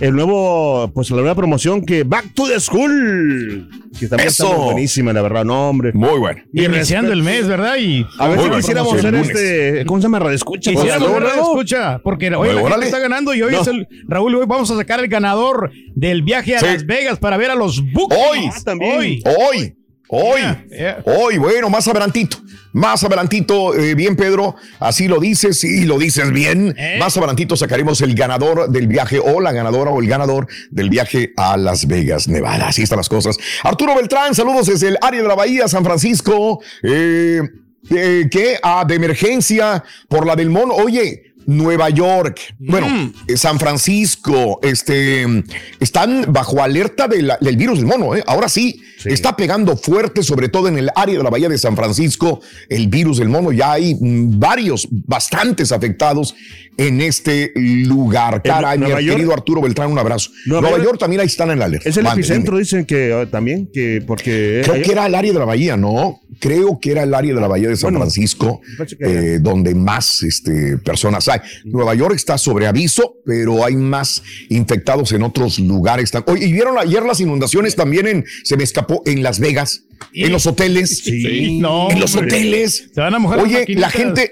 El nuevo, pues la nueva promoción que Back to the School. Que también está Eso. muy buenísima, la verdad, no, hombre. Muy bueno. Y iniciando el mes, ¿verdad? Y A ver si quisiéramos hacer este, ¿cómo se llama? Radio escucha. Escucha, porque hoy la gente está ganando y hoy No. es el Raúl, hoy vamos a sacar el ganador del viaje a Sí. Las Vegas para ver a los Bookies. Hoy. Ah, también. Hoy. Hoy, hoy, Yeah, yeah. hoy, bueno, más adelantito. Más adelantito, eh, bien Pedro, así lo dices y lo dices bien. ¿Eh? Más adelantito sacaremos el ganador del viaje o la ganadora o el ganador del viaje a Las Vegas, Nevada. Así están las cosas. Arturo Beltrán, saludos desde el área de la Bahía, San Francisco. Eh, eh, ¿Qué? Ah, de emergencia por la del mono. Oye, Nueva York, bueno, eh, San Francisco, este, están bajo alerta de la- del virus del mono. ¿eh? Ahora sí, está pegando fuerte, sobre todo en el área de la bahía de San Francisco, el virus del mono. Ya hay mm, varios, bastantes afectados en este lugar. Caray, mi York- querido Arturo Beltrán, un abrazo. Nueva Nueva, York- York, también ahí están en la alerta. Es el epicentro, dicen que eh, también, que porque... Creo que era el área de la bahía, ¿no? Creo que era el área de la bahía de San Bueno, Francisco, eh, donde más este, personas hay. Nueva York está sobre aviso, pero hay más infectados en otros lugares. Oye, ¿y vieron ayer las inundaciones también en, se me escapó, en Las Vegas, en los hoteles? Sí, no, en los hombre. hoteles. Se van a mojar Oye, la gente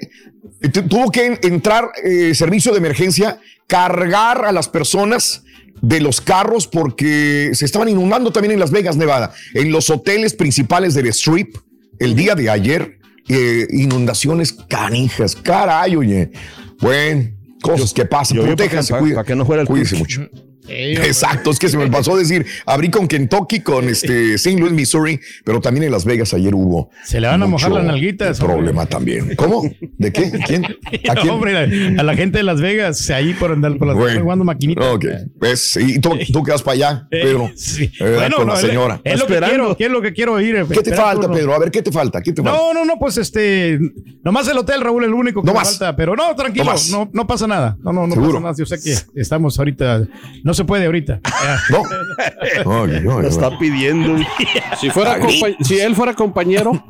eh, tu- tuvo que en- entrar eh, servicio de emergencia, cargar a las personas de los carros porque se estaban inundando también en Las Vegas, Nevada, en los hoteles principales del Strip el día de ayer. eh, inundaciones canijas, caray, oye. Bueno, cosas que pasan. Protéjanse, para para que no fuera el cuídense Turkey. Exacto, es que se me pasó a decir, abrí con Kentucky, con este St. Louis, Missouri, pero también en Las Vegas ayer hubo. Se le van a mojar las nalguitas, Problema también. ¿Cómo? ¿De qué? ¿Quién? ¿A No, quién? hombre, a la gente de Las Vegas, ahí por andar por las Bueno, jugando maquinitas. Ok, pues, y tú, tú quedas para allá, Eh, Pedro. sí. eh, Bueno, con no, la es- señora. Es lo que quiero, ¿qué es lo que quiero oír? ¿Qué te falta, Pedro? A ver, ¿qué te falta? ¿Qué te falta? No, no, no, pues este, nomás el hotel, Raúl, el único que No me más. falta, pero no, tranquilo, No más. no, no pasa nada, no, no, no Seguro. pasa nada, yo sé que estamos ahorita, no se puede ahorita. No. Está pidiendo. Si, fuera si él fuera compañero,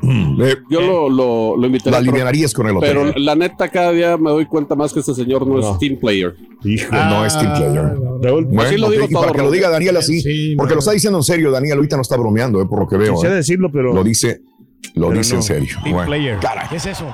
yo lo, lo, lo invitaría. La con el hotel. Pero la neta, cada día me doy cuenta más que este señor no, es team player. Hijo, no es team player. Bueno, así lo ok, digo y para que lo Raúl. diga Daniel así, porque lo está diciendo en serio, Daniel ahorita no está bromeando, eh, por lo que veo. Eh. decirlo, pero. Lo dice, lo Pero dice no. en serio. Team Bueno. player. ¿Qué es eso?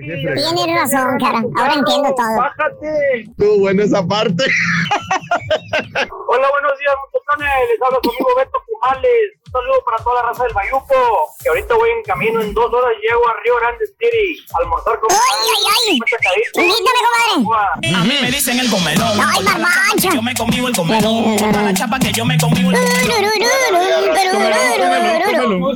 Tienes razón, cara. Ahora entiendo todo. Estuvo buena esa parte. Hola, buenos días, muchachones. Les habla conmigo Beto Pumales. Un saludo para toda la raza del Bayuco. Que ahorita voy en camino. En dos horas llego a Río Grande City. A almorzar con ¡Ay, ay, ay! Invítame, comadre. A mí me dicen el comelón. Ay, barbacha. Yo me conmigo el comelón. Para la chapa que yo me conmigo el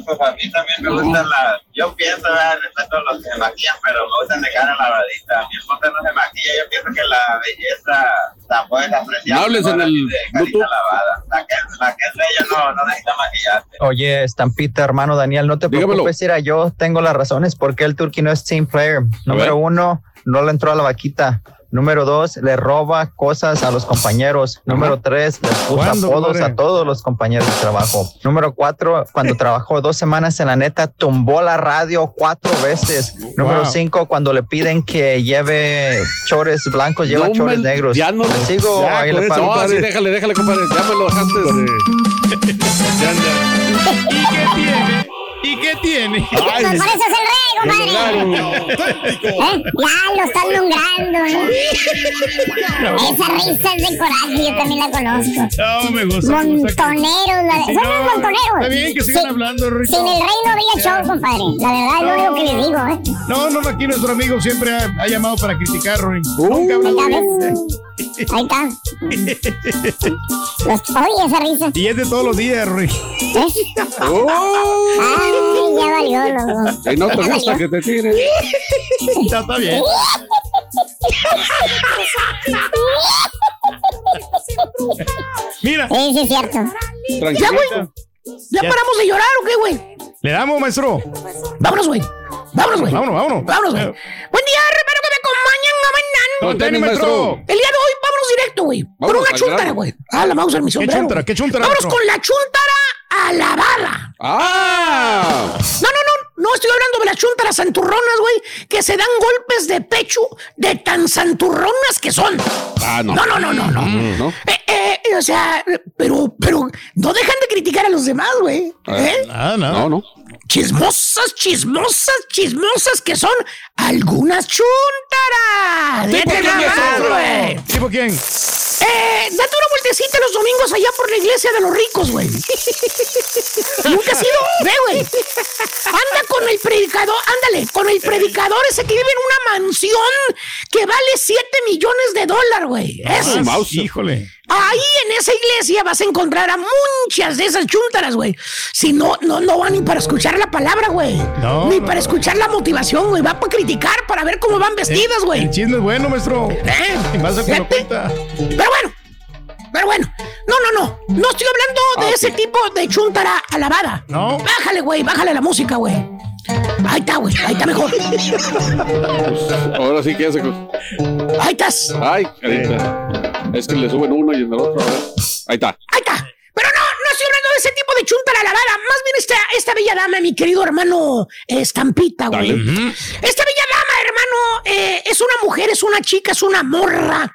Pues a mí también me gustan las. Yo pienso, ¿verdad? respeto a los que maquillan, pero gustan de cara lavadita. Mi esposa no se maquilla, yo pienso que la belleza la puedes apreciar. No hables en el lavada. La que, la que es bella no, no necesita maquillarse. Oye, Estampita, hermano Daniel, no te preocupes, Ira, yo tengo las razones por qué el Turkey no es team player. Número uno, no le entró a la vaquita. Número dos, le roba cosas a los compañeros. Número tres, les puso ¿Cuándo, apodos a todos los compañeros de trabajo. Número cuatro, cuando trabajó dos semanas en la neta, tumbó la radio cuatro veces. Número Wow. cinco, cuando le piden que lleve chores blancos, lleva No me- chores negros. ya no- ¿Le sigo? Ya, Ahí le eso, paro. no, sí, déjale, déjale, compadre. Ya me lo dejaste. ¿Y qué tiene? ¿Y qué tiene? Pues por eso es el rey, compadre. ¿Eh? Ya lo están nombrando, ¿eh? Esa risa es de coraje, yo también la conozco. No, me gusta. Montoneros, la de... Son los montoneros. Está bien que sigan hablando, Rito. Sin el rey no había show, compadre. La verdad es lo único que les digo, ¿eh? No, no, aquí nuestro amigo siempre ha, ha llamado para criticar, Rory. Uh. Nunca. Ahí está. Los- oye, esa risa. Y es de todos los días, Rory. ¿Eh? Ay, ya valió, loco. Ay, no te Ya gusta valió. que te tire. Ya está bien. Mira. Sí, sí, es cierto. Ya, güey. ¿Ya Ya. paramos de llorar o qué, güey? Le damos, maestro. Vámonos, güey. Vámonos, güey. Vámonos, vámonos. Vámonos, güey. Buen día, espero que me mañana. Con tenis, maestro. El día de hoy, vámonos directo, güey. Por Vámonos, una chuntara, güey. Ah, la vamos a mi sombrero. chuntara? güey. ¿Qué chuntara, Vámonos maestro? con la chuntara alabada. ¡Ah! No, no, no. No estoy hablando de las chuntaras santurronas, güey, que se dan golpes de pecho de tan santurronas que son. Ah, no. No, no, no, no, no. Mm, ¿no? Eh, eh, o sea, pero, pero no dejan de criticar a los demás, güey. ¿Eh? Ah, no. No, no. Chismosas, chismosas, chismosas que son algunas chuntaras. ¿Tipo quién, güey. ¿Tipo quién? Eh, date una vueltecita los domingos allá por la iglesia de los ricos, güey. Nunca has ido, ve, güey. Anda con el predicador, ándale, con el predicador ese que vive en una mansión que vale 7 millones de dólares, güey. Eso. Ah. Híjole. Ahí en esa iglesia vas a encontrar a muchas de esas chúntaras, güey. Si no, no, no van ni para escuchar la palabra, güey. No, Ni no. para escuchar la motivación, güey. Va para criticar, para ver cómo van vestidas, güey. El chisme es bueno, maestro. ¿Eh? Y más de. Pero bueno, pero bueno. No, no, no. No estoy hablando de ese tipo de chuntara alabada. No. Bájale, güey. Bájale la música, güey. Ahí está, güey. Ahí está mejor. Ahora sí que hace. Ahí estás. Ay, carita. Es que le suben uno y en el otro. Ahí está. Ahí está. Pero no, no estoy hablando de ese tipo de chuntara alabada. Más bien esta, esta bella dama, mi querido hermano Estampita, güey. Dale. Esta bella dama, hermano, eh, es una mujer, es una chica, es una morra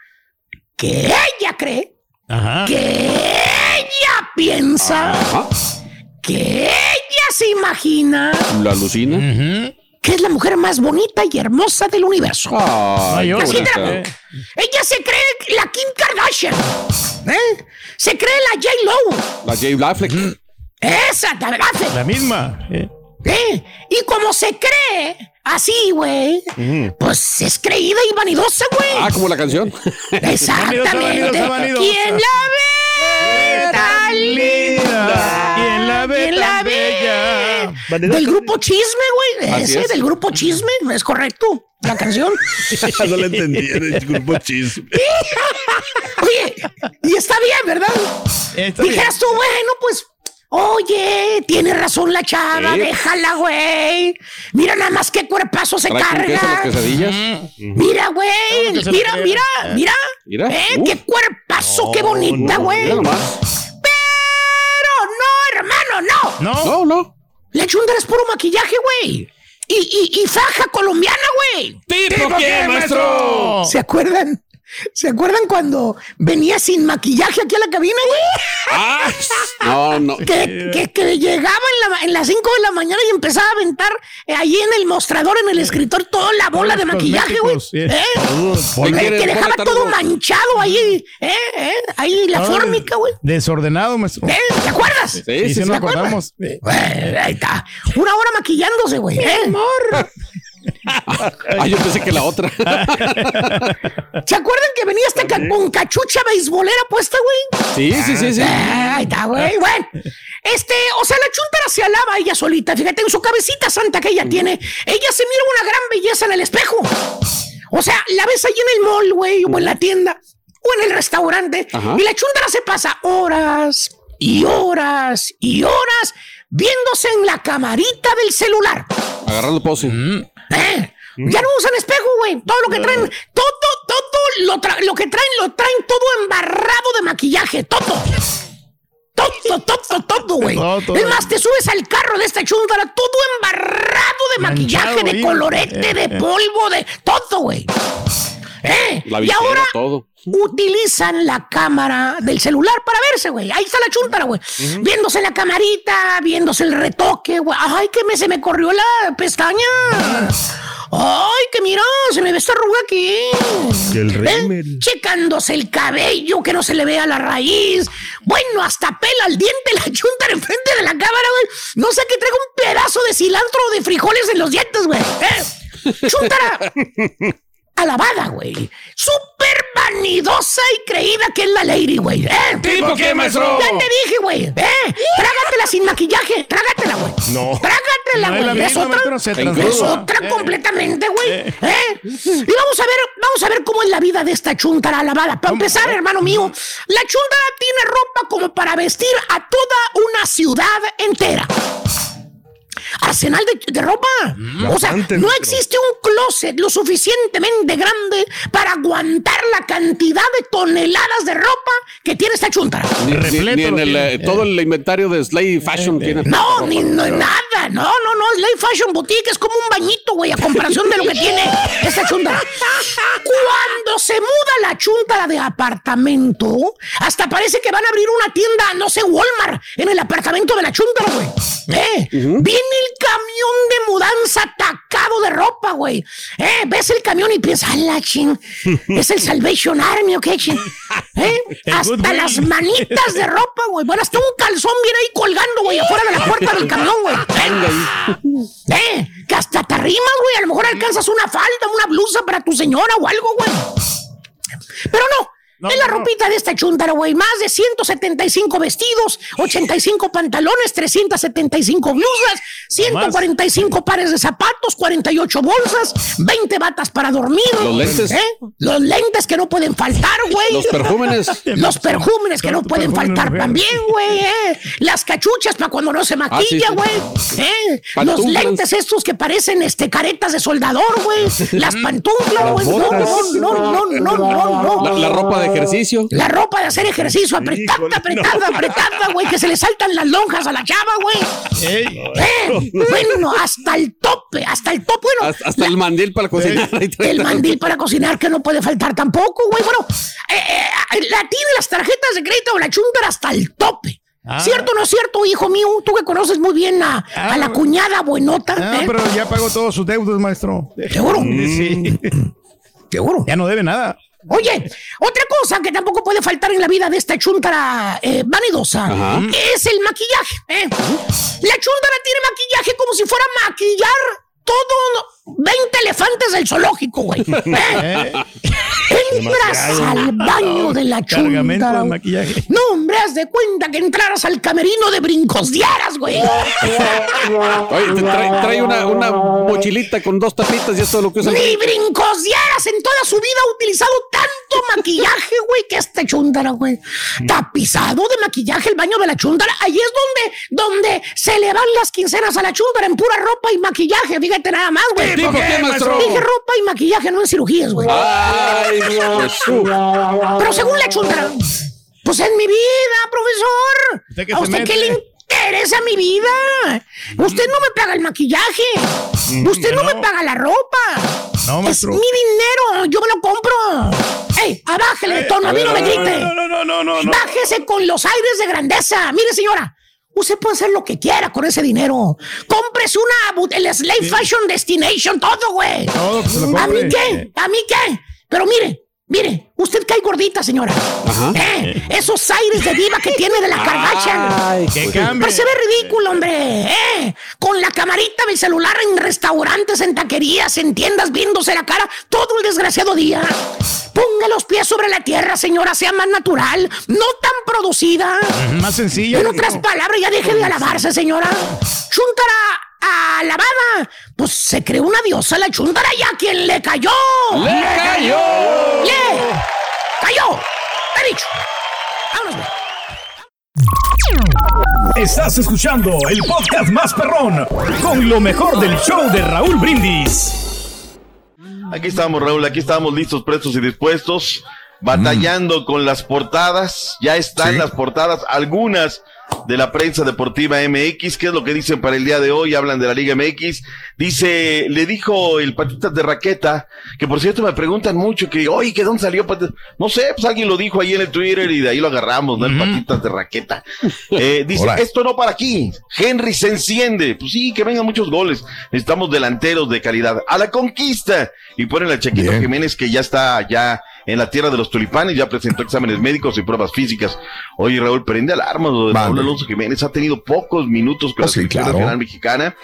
que ella cree, Ajá. que ella piensa, Ajá. Que ella se imagina La alucina. Que es la mujer más bonita y hermosa del universo. Ay, Así la- Ella se cree la Kim Kardashian. ¿eh? Se cree la J. Lo. La Jay Blaffleck. Esa, la verdad. La misma. eh. ¿eh? Y como se cree así, güey, pues es creída y vanidosa, güey. Ah, como la canción. Exactamente. vanidosa, vanidosa. ¿Quién la ve tan linda? ¿Quién la ve ¿Quién tan la ve? bella? Del grupo Chisme, güey. Ese, es. del grupo Chisme, es correcto. La canción. no lo entendí, el grupo chisme. Oye, y está bien, ¿verdad? Está Dijeras tú, bueno, pues, Oye, tiene razón la chava, Sí. déjala, güey. Mira nada más qué cuerpazo se ¿Trae con queso las carga. quesadillas? Mira, güey, mira, mira, mira. Mira. Eh, qué cuerpazo, qué bonita, güey. no, hermano, no. No. No, no. La chundra es puro maquillaje, güey. Y, y, y faja colombiana, güey. ¿Tipo qué, maestro? ¿Se acuerdan? ¿Se acuerdan cuando venía sin maquillaje aquí a la cabina, güey? Ah, no, no. Que, que, que llegaba en, la, en las 5 de la mañana y empezaba a aventar eh, ahí en el mostrador, en el escritor, toda la bola de maquillaje, güey. sí. ¿Eh? ¿Qué Eh, que dejaba todo manchado ahí, ¿eh? ¿eh? Ahí la fórmica, güey. Desordenado, maestro. ¿Eh? ¿Te acuerdas? Sí, sí, si sí. nos acordamos. Ahí está. Una hora maquillándose, güey. ¿eh? Ah, yo pensé que la otra. ¿Se acuerdan que venía hasta ca- con cachucha beisbolera puesta, güey? Sí, sí, sí, sí. Ah, Ahí está, güey. Bueno, este, o sea, la chuntara se alaba ella solita. Fíjate, en su cabecita santa que ella tiene, ella se mira una gran belleza en el espejo. O sea, la ves ahí en el mall, güey, o en la tienda, o en el restaurante, Ajá. y la chuntara se pasa horas y horas y horas viéndose en la camarita del celular. Agarrando pose. ¿Eh? Ya no usan espejo, güey. Todo lo que traen, todo, todo lo, tra- lo que traen, lo traen todo embarrado de maquillaje, todo. Todo, todo, todo, güey. Es más, te subes al carro de esta chúndara, todo embarrado de maquillaje, de colorete, de Eh, eh. polvo, de todo, güey. ¿Eh? La y ahora todo. Utilizan la cámara del celular para verse, güey. Ahí está la chuntara, güey. Viéndose la camarita, viéndose el retoque, güey. Ay, que me, se me corrió la pestaña. Ay, que mira, se me ve esta arruga aquí. Que el ¿Eh? Checándose el cabello, que no se le vea la raíz. Bueno, hasta pela al diente la chuntara enfrente de la cámara, güey. No sé que traiga un pedazo de cilantro o de frijoles en los dientes, güey. ¿Eh? Chuntara alabada, güey. Súper vanidosa y creída que es la lady, güey. ¿eh? ¿Tipo qué, maestro? Ya te dije, güey. ¿eh? Trágatela sin maquillaje. Trágatela, güey. No. Trágatela, No es la güey. Es otra, es otra Eh. completamente, güey. ¿eh? Y vamos a ver, vamos a ver cómo es la vida de esta chuntara alabada. Para empezar, hermano mío, la chuntara tiene ropa como para vestir a toda una ciudad entera. Arsenal de, de ropa. o sea, no existe un closet lo suficientemente grande para aguantar la cantidad de toneladas de ropa que tiene esta chuntara. Ni, ni- ni en el, eh, todo el inventario de Slay Fashion tiene. No, ni no, nada. No, no, no. Es Lay Fashion Boutique. Es como un bañito, güey, a comparación de lo que tiene esta chuntara. Cuando se muda la chuntara de apartamento, hasta parece que van a abrir una tienda, no sé, Walmart, en el apartamento de la chuntara, güey. ¿Eh? Viene el camión de mudanza atacado de ropa, güey. ¿Eh? Ves el camión y piensas, ¡ay, la ching! ¿Es el Salvation Army o qué, ching? ¿Eh? Hasta las manitas de ropa, güey. Bueno, hasta un calzón viene ahí colgando, güey, afuera de la puerta del camión, güey. ¿Eh? Que hasta te arrimas, güey. A lo mejor alcanzas una falda, una blusa para tu señora o algo, güey. Pero no. No, es la no. ropita de esta chuntara, güey. Más de 175 vestidos, 85 pantalones, 375 blusas, 145 pares de zapatos, 48 bolsas, 20 batas para dormir. Los lentes. ¿Eh? Los lentes que no pueden faltar, güey. Los perfúmenes. Los perjúmenes que no pueden faltar también, güey. ¿eh? Las cachuchas para cuando no se maquilla, sí, sí. güey. ¿eh? Los lentes estos que parecen este, caretas de soldador, güey. Las pantuflas, güey. No, no, no, no, no, no. La, la ropa de ejercicio. La ropa de hacer ejercicio apretada, Híjole, apretada, apretada, güey, que se le saltan las lonjas a la chava, güey. Ey. Eh, bueno, hasta el tope, hasta el tope, bueno. Hasta, hasta el mandil para cocinar. El mandil para cocinar que no puede faltar tampoco, güey. Bueno, eh, eh, la tiene las tarjetas de crédito de la chuntara hasta el tope. Ah. ¿Cierto o no es cierto, hijo mío? Tú que conoces muy bien a, a la cuñada buenota. Ah, ¿eh? pero ya pagó todos sus deudos, maestro. ¿Seguro? Sí. Seguro. Ya no debe nada. Oye, otra cosa que tampoco puede faltar en la vida de esta chuntara eh, vanidosa Ajá. es el maquillaje. ¿eh? La chuntara tiene maquillaje como si fuera a maquillar todo 20 elefantes del zoológico, güey. ¿eh? Entras al baño de la Cargamento chunda. de maquillaje. No, hombre, haz de cuenta que entraras al camerino de brincos dieras, güey. Oye, te trae, trae una, una mochilita con dos tapitas y esto es lo que usa. el Ni brinco. brincos dieras en toda su vida ha utilizado tanto maquillaje, güey, que este chúndara, güey. Tapizado de maquillaje el baño de la chúndara. Ahí es donde, donde se le van las quincenas a la chúndara en pura ropa y maquillaje. Fíjate nada más, güey. ¿Tipo qué, maestro? Dije ropa y maquillaje, no en cirugías, güey. Ay. Pero según la chúndara, pues en mi vida, profesor. ¿Usted qué ¿A usted qué le interesa mi vida? Usted no me paga el maquillaje. Usted no me paga la ropa. No, Es maestro. mi dinero, yo me lo compro. ¡Ey, abájele de tono! A mí no me grite. No, no, no, no, no, no. Bájese con los aires de grandeza. Mire, señora. Usted puede hacer lo que quiera con ese dinero. Cómprese una, el Slave Fashion Destination, todo, güey. Todo, lo ¿A mí qué? ¿A mí qué? Pero mire, mire, usted cae gordita, señora. Eh, esos aires de diva que tiene de la Kardashian. Que cambie. Pues se ve ridículo, hombre. ¿eh? Con la camarita del celular en restaurantes, en taquerías, en tiendas, viéndose la cara todo el desgraciado día. Ponga los pies sobre la tierra, señora, sea más natural, no tan producida. Más sencillo. En otras palabras, ya deje de alabarse, señora. Chuntara alabada. Pues se creó una diosa la chuntara y a quien le cayó. ¡Le cayó! ¡Le cayó! He dicho. Vámonos. Estás escuchando el podcast más perrón con lo mejor del show de Raúl Brindis. Aquí estamos, Raúl, aquí estamos listos, prestos y dispuestos, batallando con las portadas. Ya están Sí. las portadas, algunas de la prensa deportiva MX. ¿Qué es lo que dicen para el día de hoy? Hablan de la Liga MX. Dice, le dijo el Patitas de Raqueta, que por cierto me preguntan mucho que, oye, ¿que dónde salió Patitas? No sé, pues alguien lo dijo ahí en el Twitter y de ahí lo agarramos, ¿no? El Patitas de Raqueta. Eh, dice, Hola. esto no para aquí. Henry se enciende. Pues sí, que vengan muchos goles. Necesitamos delanteros de calidad. A la conquista. Y ponen al Chequito Bien. Jiménez que ya está ya en la tierra de los tulipanes, ya presentó exámenes médicos y pruebas físicas. Oye, Raúl, prende alarma. lo de Raúl Mande. Alonso Jiménez ha tenido pocos minutos con Oh, la sí, selección claro. nacional mexicana.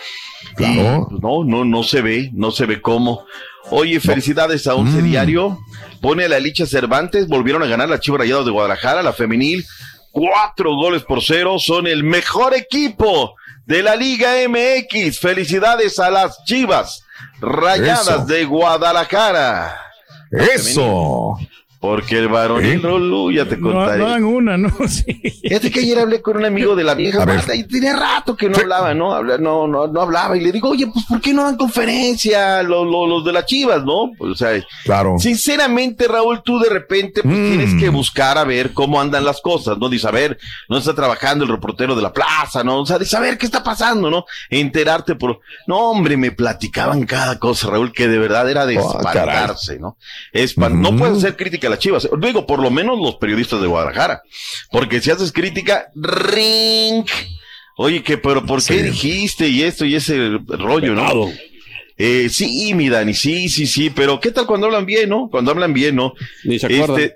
Claro. Y, pues, no, no, no se ve, no se ve cómo. Oye, felicidades a Once Mm. Diario. Pone a la Licha Cervantes, volvieron a ganar la Chivas Rayados de Guadalajara, la femenil. Cuatro goles por cero, son el mejor equipo de la Liga MX. Felicidades a las Chivas Rayadas Eso. de Guadalajara. Eso. Porque el varonil, ¿Eh? Rolu, ya te No, contaré. no dan una, ¿no? Sí. Fíjate que ayer hablé con un amigo de la vieja A ver. y tenía rato que no hablaba, ¿no? Habla- no, no, no hablaba. Y le digo, oye, pues ¿por qué no dan conferencia los, los, los de las chivas, no? Pues, o sea, Claro. sinceramente, Raúl, tú de repente pues, Mm. tienes que buscar a ver cómo andan las cosas, ¿no? De saber, no está trabajando el reportero de la plaza, ¿no? O sea, de saber qué está pasando, ¿no? Enterarte por. No, hombre, me platicaban cada cosa, Raúl, que de verdad era de caray. espantarse, ¿no? Espan- No Ujú. puedes hacer crítica a las chivas. Digo, por lo menos los periodistas de Guadalajara. Porque si haces crítica, ring. Oye, que, pero ¿por qué Sí. dijiste y esto y ese rollo, no? Eh, sí, mi Dani, sí, sí, sí, pero ¿qué tal cuando hablan bien, no? Cuando hablan bien, ¿no? Ni se acuerdan. Este,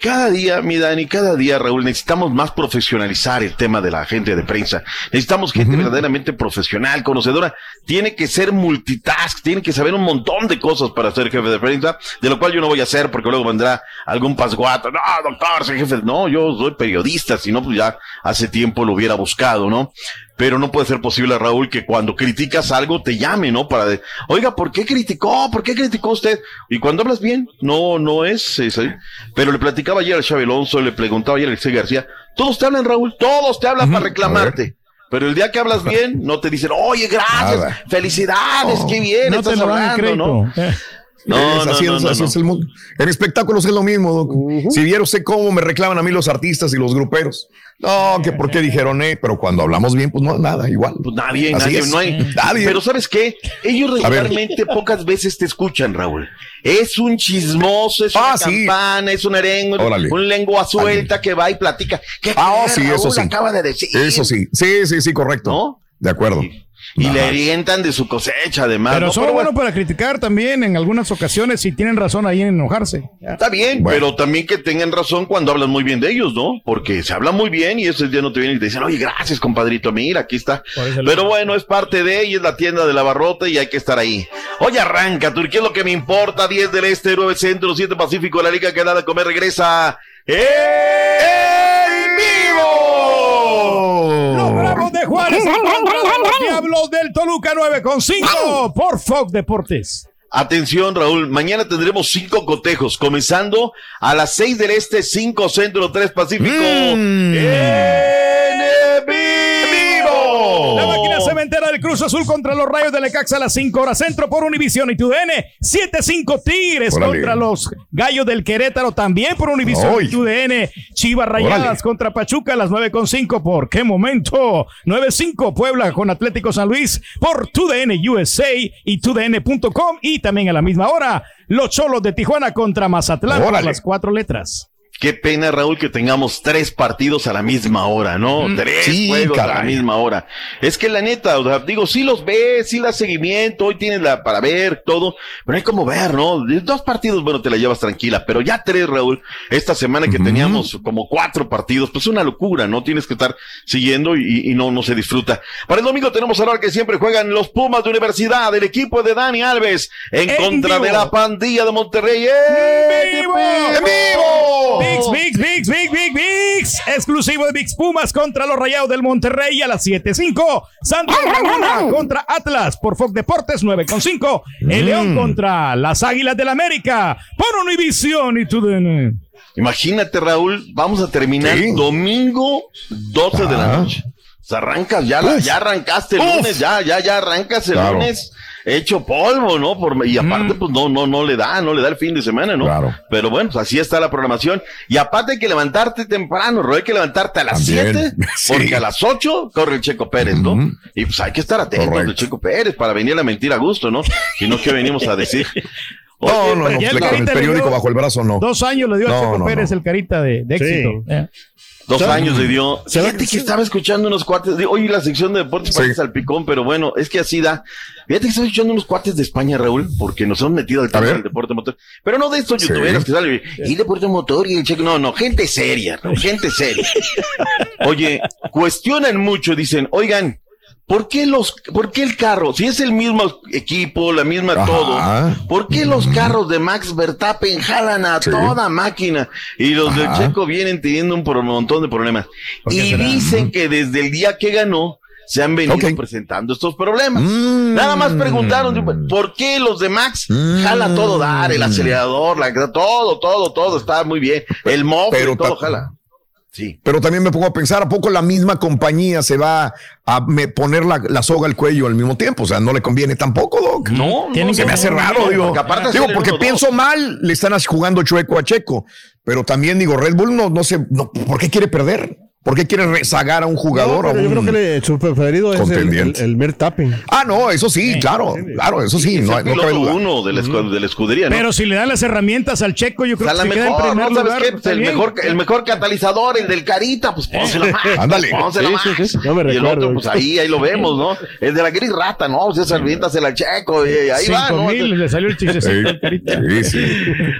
cada día, mi Dani, cada día, Raúl, necesitamos más profesionalizar el tema de la gente de prensa. Necesitamos gente verdaderamente profesional, conocedora. Tiene que ser multitask, tiene que saber un montón de cosas para ser jefe de prensa, de lo cual yo no voy a hacer porque luego vendrá algún pasguato. No, doctor, soy jefe. No, yo soy periodista, si no, pues ya hace tiempo lo hubiera buscado, ¿no? Pero no puede ser posible, Raúl, que cuando criticas algo te llame, ¿no? Para de, oiga, ¿por qué criticó? ¿Por qué criticó usted? Y cuando hablas bien, no, no es, es. Pero le platicaba ayer al Xavi Alonso, le preguntaba ayer a Alexei García, todos te hablan, Raúl, todos te hablan para reclamarte. Pero el día que hablas bien, no te dicen, oye, gracias, Nada. felicidades, qué bien, No estás hablando. ¿no? No, Es no, así, no, es, no, así no. es el mundo. En espectáculos es lo mismo, Doc. Si viera usted cómo me reclaman a mí los artistas y los gruperos. No, que por qué dijeron, eh, pero cuando hablamos bien, pues no, nada, igual. Pues nadie, Así nadie, es. no hay. Nadie. Pero ¿sabes qué? Ellos regularmente pocas veces te escuchan, Raúl. Es un chismoso, es Ah, una sí. campana, es un arengo, Órale. un lengua suelta que va y platica. ¿Qué Ah, sí, Raúl eso sí. acaba de decir? Eso sí, sí, sí, sí, correcto. ¿No? De acuerdo. Y le orientan de su cosecha, además. Pero ¿no? son buenos para criticar también en algunas ocasiones si tienen razón ahí en enojarse. Está bien, pero también que tengan razón cuando hablan muy bien de ellos, ¿no? Porque se habla muy bien y esos días no te vienen y te dicen, oye, gracias, compadrito, mira, aquí está. Pero bueno, es parte de ella, es la tienda de la barrota y hay que estar ahí. Oye, arranca, Turquía es lo que me importa, 10 del Este, 9 Centro, 7 Pacífico, la Liga que da de comer regresa. ¡En vivo! De Juárez Diablos del Toluca 9 con 5 por Fox Deportes. Atención, Raúl. Mañana tendremos cinco cotejos, comenzando a las seis del este, cinco centro, tres pacífico. Mm. Del Cruz Azul contra los Rayos de Lecaxa a las 5 horas centro por Univisión y TUDN. 7-5 Tigres Órale. contra los Gallos del Querétaro también por Univisión y TUDN. Chivas Rayadas Órale. contra Pachuca a las 9.5 por qué momento. 9.5 Puebla con Atlético San Luis por TUDN USA y TUDN.com y también a la misma hora los Cholos de Tijuana contra Mazatlán por las cuatro letras. Qué pena, Raúl, que tengamos tres partidos a la la hora, ¿no? Mm, Tres sí, juegos a la misma hora. Es que la neta, o sea, digo, sí los ves, sí das seguimiento, hoy tienes la para ver todo, pero hay como ver, ¿no? Dos partidos, bueno, te la llevas tranquila, pero ya tres, Raúl, esta semana que teníamos como cuatro partidos, pues una locura, ¿no? Tienes que estar siguiendo y, y no, no se disfruta. Para el domingo tenemos a la hora que siempre juegan los Pumas de Universidad, el equipo de Dani Alves, en, En contra de la pandilla de Monterrey. ¡Eh! vivo! ¡En vivo! Big, Big, Big, Big, Big, Big. Exclusivo de Big Pumas contra los Rayados del Monterrey a las 7.5. Santos Laguna contra Atlas por Fox Deportes 9.5. El León contra las Águilas del América por Univisión y TUDN. Imagínate, Raúl, vamos a terminar Sí. domingo 12 de la Ah. noche. Sea, arrancas, ya, la- Uf. ya arrancaste el Uf. lunes, ya, ya, ya arrancas el Claro. lunes hecho polvo, ¿no? Por, y aparte, pues no, no, no le da, no le da el fin de semana, ¿no? Claro. Pero bueno, pues así está la programación. Y aparte hay que levantarte temprano, Ro, hay que levantarte a las También. 7, Sí. porque a las 8 corre el Checo Pérez, ¿no? Y pues hay que estar atentos del Checo Pérez para venir a mentir a gusto, ¿no? Y no que venimos a decir. No, Oye, no, no, el con el Carita le periódico dio bajo el brazo, no. Dos años le dio a No, Checo no, Pérez no. el carita de, de Sí. éxito. Eh. Dos ¿Será- años le dio. Fíjate que estaba escuchando unos cuates. de- Hoy la sección de deportes Sí. parece salpicón, pero bueno, es que así da. Fíjate que estaba escuchando unos cuates de España, Raúl, porque nos han metido al tema del deporte motor. Pero no de estos Sí. youtuberos que salen y deporte motor y el cheque. No, no, gente seria, Raúl, gente seria. Oye, cuestionan mucho, dicen, oigan, ¿por qué los, por qué el carro, si es el mismo equipo, la misma Ajá. todo, ¿por qué los carros de Max Verstappen jalan a Sí. toda máquina y los del. Checo vienen teniendo un montón de problemas? ¿Por qué Y será? dicen que desde el día que ganó se han venido presentando estos problemas. Mm. Nada más preguntaron por qué los de Max Mm. jala todo dar, el acelerador, la, todo, todo, todo está muy bien. El Pero todo jala. Sí. Pero también me pongo a pensar, ¿a poco la misma compañía se va a me- poner la, la soga al cuello al mismo tiempo? O sea, no le conviene tampoco, Doc. No, Tienen no, Se que me hace raro, digo. Porque aparte Digo, porque uno, pienso dos. mal, le están jugando chueco a Checo. Pero también digo, Red Bull no, no sé, no, ¿por qué quiere perder? ¿Por qué quiere rezagar a un jugador? No, a pero yo un- creo que le- su preferido es el, el, contendiente. el Tapping. Ah, no, eso sí, claro, claro, eso sí, no, no cabe duda. uno de la, escu- de la escudería, ¿no? Pero si le dan las herramientas al Checo, yo O creo sea, que se queda en mejor, primer ¿no sabes lugar. qué? Pues el, mejor, el mejor catalizador, el del Carita, pues pónselo más. Ándale. Pónselo Sí, más. sí, sí. No me y el recuerdo. otro, pues ahí, ahí lo vemos, ¿no? El de la gris rata, ¿no? Pues esa se la checo, y ahí va, Cinco ¿no? mil, le salió el chistecito al carita. Sí, sí.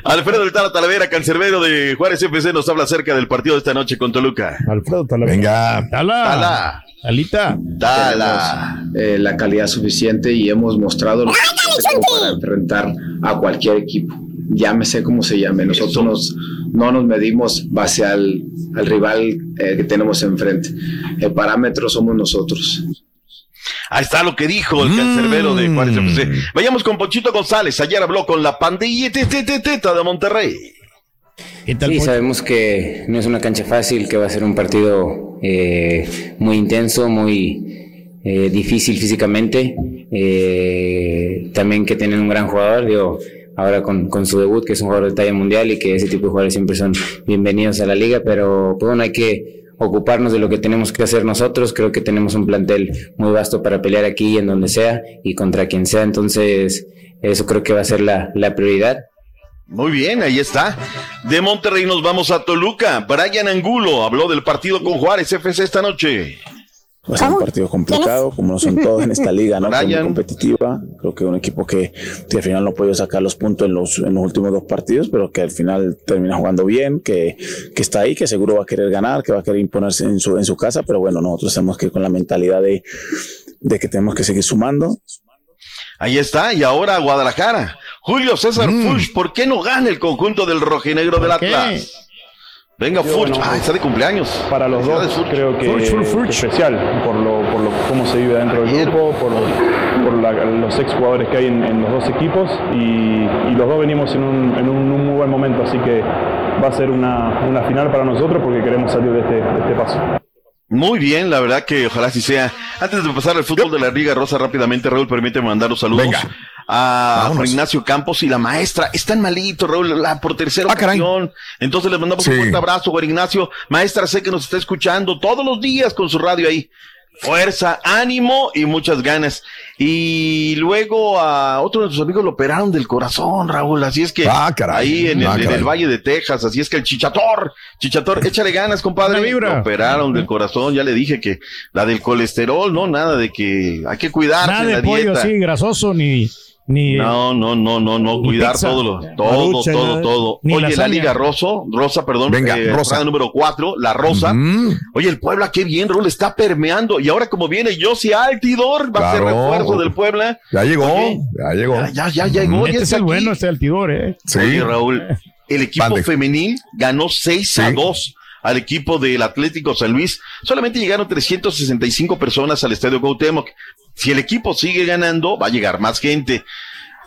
Alfredo del Tala Talavera, cancerbero de Juárez FC, nos habla acerca del partido de esta noche con Toluca. Alfredo Venga. Tala. Tala, Alita. Tala. eh, la calidad suficiente y hemos mostrado lo como para enfrentar a cualquier equipo. Llámese como se llame. Nosotros nos- no nos medimos base al, al rival eh, que tenemos enfrente. El parámetro somos nosotros. Ahí está lo que dijo el Mm. cancerbero de Juárez FC. Vayamos con Ponchito González. Ayer habló con la pandilla de Monterrey. Sí, sabemos que no es una cancha fácil, que va a ser un partido eh, muy intenso, muy eh, difícil físicamente. eh, también que tienen un gran jugador, digo, ahora con, con su debut, que es un jugador de talla mundial y que ese tipo de jugadores siempre son bienvenidos a la liga, pero pues, bueno, hay que ocuparnos de lo que tenemos que hacer nosotros. Creo que tenemos un plantel muy vasto para pelear aquí y en donde sea y contra quien sea, entonces eso creo que va a ser la, la prioridad. Muy bien, ahí está. De Monterrey nos vamos a Toluca. Brian Angulo habló del partido con Juárez FC esta noche. va a ser un partido complicado, como no son todos en esta liga, ¿no? Muy competitiva. Creo que un equipo que, al final no puede sacar los puntos en los, en los últimos dos partidos, pero que al final termina jugando bien, que, que está ahí, que seguro va a querer ganar, que va a querer imponerse en su, en su casa, pero bueno, nosotros tenemos que ir con la mentalidad de, de que tenemos que seguir sumando. Ahí está, y ahora Guadalajara. Julio César mm. ¿por qué no gana el conjunto del rojinegro del Atlas? Venga, Furch, ah, está de cumpleaños. Para los dos, creo que es especial por lo, por lo cómo se vive dentro del grupo, por, por los ex jugadores que hay en, los dos equipos y, los dos venimos en un, en un, muy buen momento, así que va a ser una, una final para nosotros porque queremos salir de este, de este paso. Muy bien, la verdad que ojalá así sea. Antes de pasar al fútbol de la Liga Rosa rápidamente, Raúl, permíteme mandar los saludos a Ignacio Campos y la maestra. Están malitos, Raúl, la, por tercera ah, ocasión. Entonces les mandamos un fuerte abrazo, Juan Ignacio. Maestra, sé que nos está escuchando todos los días con su radio ahí fuerza, ánimo y muchas ganas. Y luego a otro de sus amigos lo operaron del corazón, Raúl. Así es que ah, ahí en, el, ah, Valle de Texas, así es que el chichator, chichator, échale ganas, compadre. Lo operaron del corazón, ya le dije que la del colesterol, no, nada de que hay que cuidarse. Nada de la pollo así grasoso ni no, no, no, no, no, cuidar todo, lo, todo, todo, todo. Oye, la Liga Rosso, Rosa, perdón, Venga, eh, Rosa. número cuatro, la Rosa. Oye, el Puebla, qué bien, Raúl, está permeando. Y ahora como viene Josi Altidor, va a ser refuerzo del Puebla. Ya llegó, ya llegó. Ya, ya, ya llegó. Este es el bueno, este Altidor, eh. Sí. Raúl, el equipo femenil ganó 6 a 2 al equipo del Atlético San Luis. Solamente llegaron 365 personas al Estadio Cuauhtémoc. Si el equipo sigue ganando, va a llegar más gente.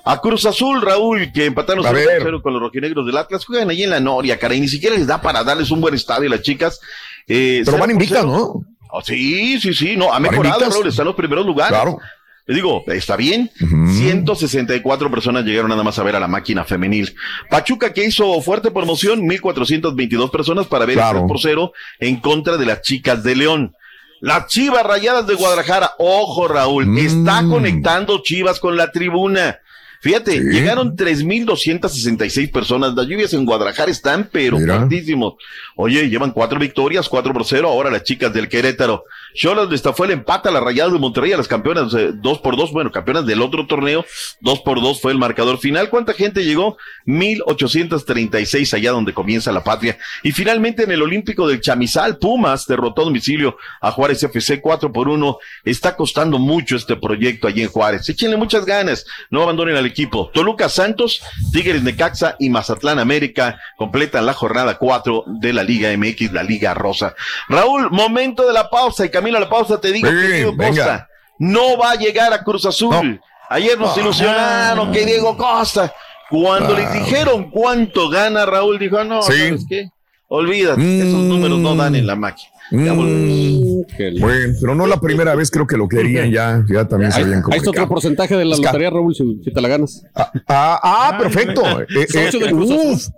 A Cruz Azul, Raúl, que empataron 0 con los rojinegros del Atlas, juegan ahí en la Noria, cara, y ni siquiera les da para darles un buen estadio a las chicas. Eh, Pero van invictas, ¿no? Oh, sí, sí, sí, no, ha mejorado, Raúl, están los primeros lugares. Claro. Le digo, está bien. 164 personas llegaron nada más a ver a la máquina femenil. Pachuca que hizo fuerte promoción, 1422 personas para ver el por cero en contra de las chicas de León. Las Chivas Rayadas de Guadalajara, ojo Raúl, está mm. conectando Chivas con la tribuna. Fíjate, ¿Sí? llegaron 3.266 personas. Las lluvias en Guadalajara están, pero fuertísimos. Oye, llevan cuatro victorias, cuatro por cero. Ahora las chicas del Querétaro. Cholas de fue el empate a las rayadas de Monterrey, a las campeonas, eh, dos por dos. Bueno, campeonas del otro torneo, dos por dos fue el marcador final. ¿Cuánta gente llegó? 1.836 allá donde comienza la patria. Y finalmente en el Olímpico del Chamizal, Pumas derrotó a domicilio a Juárez FC 4 por 1. Está costando mucho este proyecto allí en Juárez. Échenle muchas ganas. No abandonen al equipo. Toluca Santos, Tigres Necaxa y Mazatlán América completan la jornada 4 de la Liga MX, la Liga Rosa. Raúl, momento de la pausa y camino a la pausa te digo que Diego Costa no va a llegar a Cruz Azul. Ayer nos ah. ilusionaron que Diego Costa. Cuando le dijeron cuánto gana, Raúl dijo, no, ¿sabes qué? Olvídate, esos números no dan en la máquina. Mm, bueno, pero no la primera vez, creo que lo querían ya, ya también se habían Ahí está otro porcentaje de la lotería, Raúl, si, te la ganas. Ah, ah, ah perfecto. Eh, eh, uf,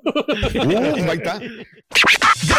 ahí está.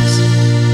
eyes.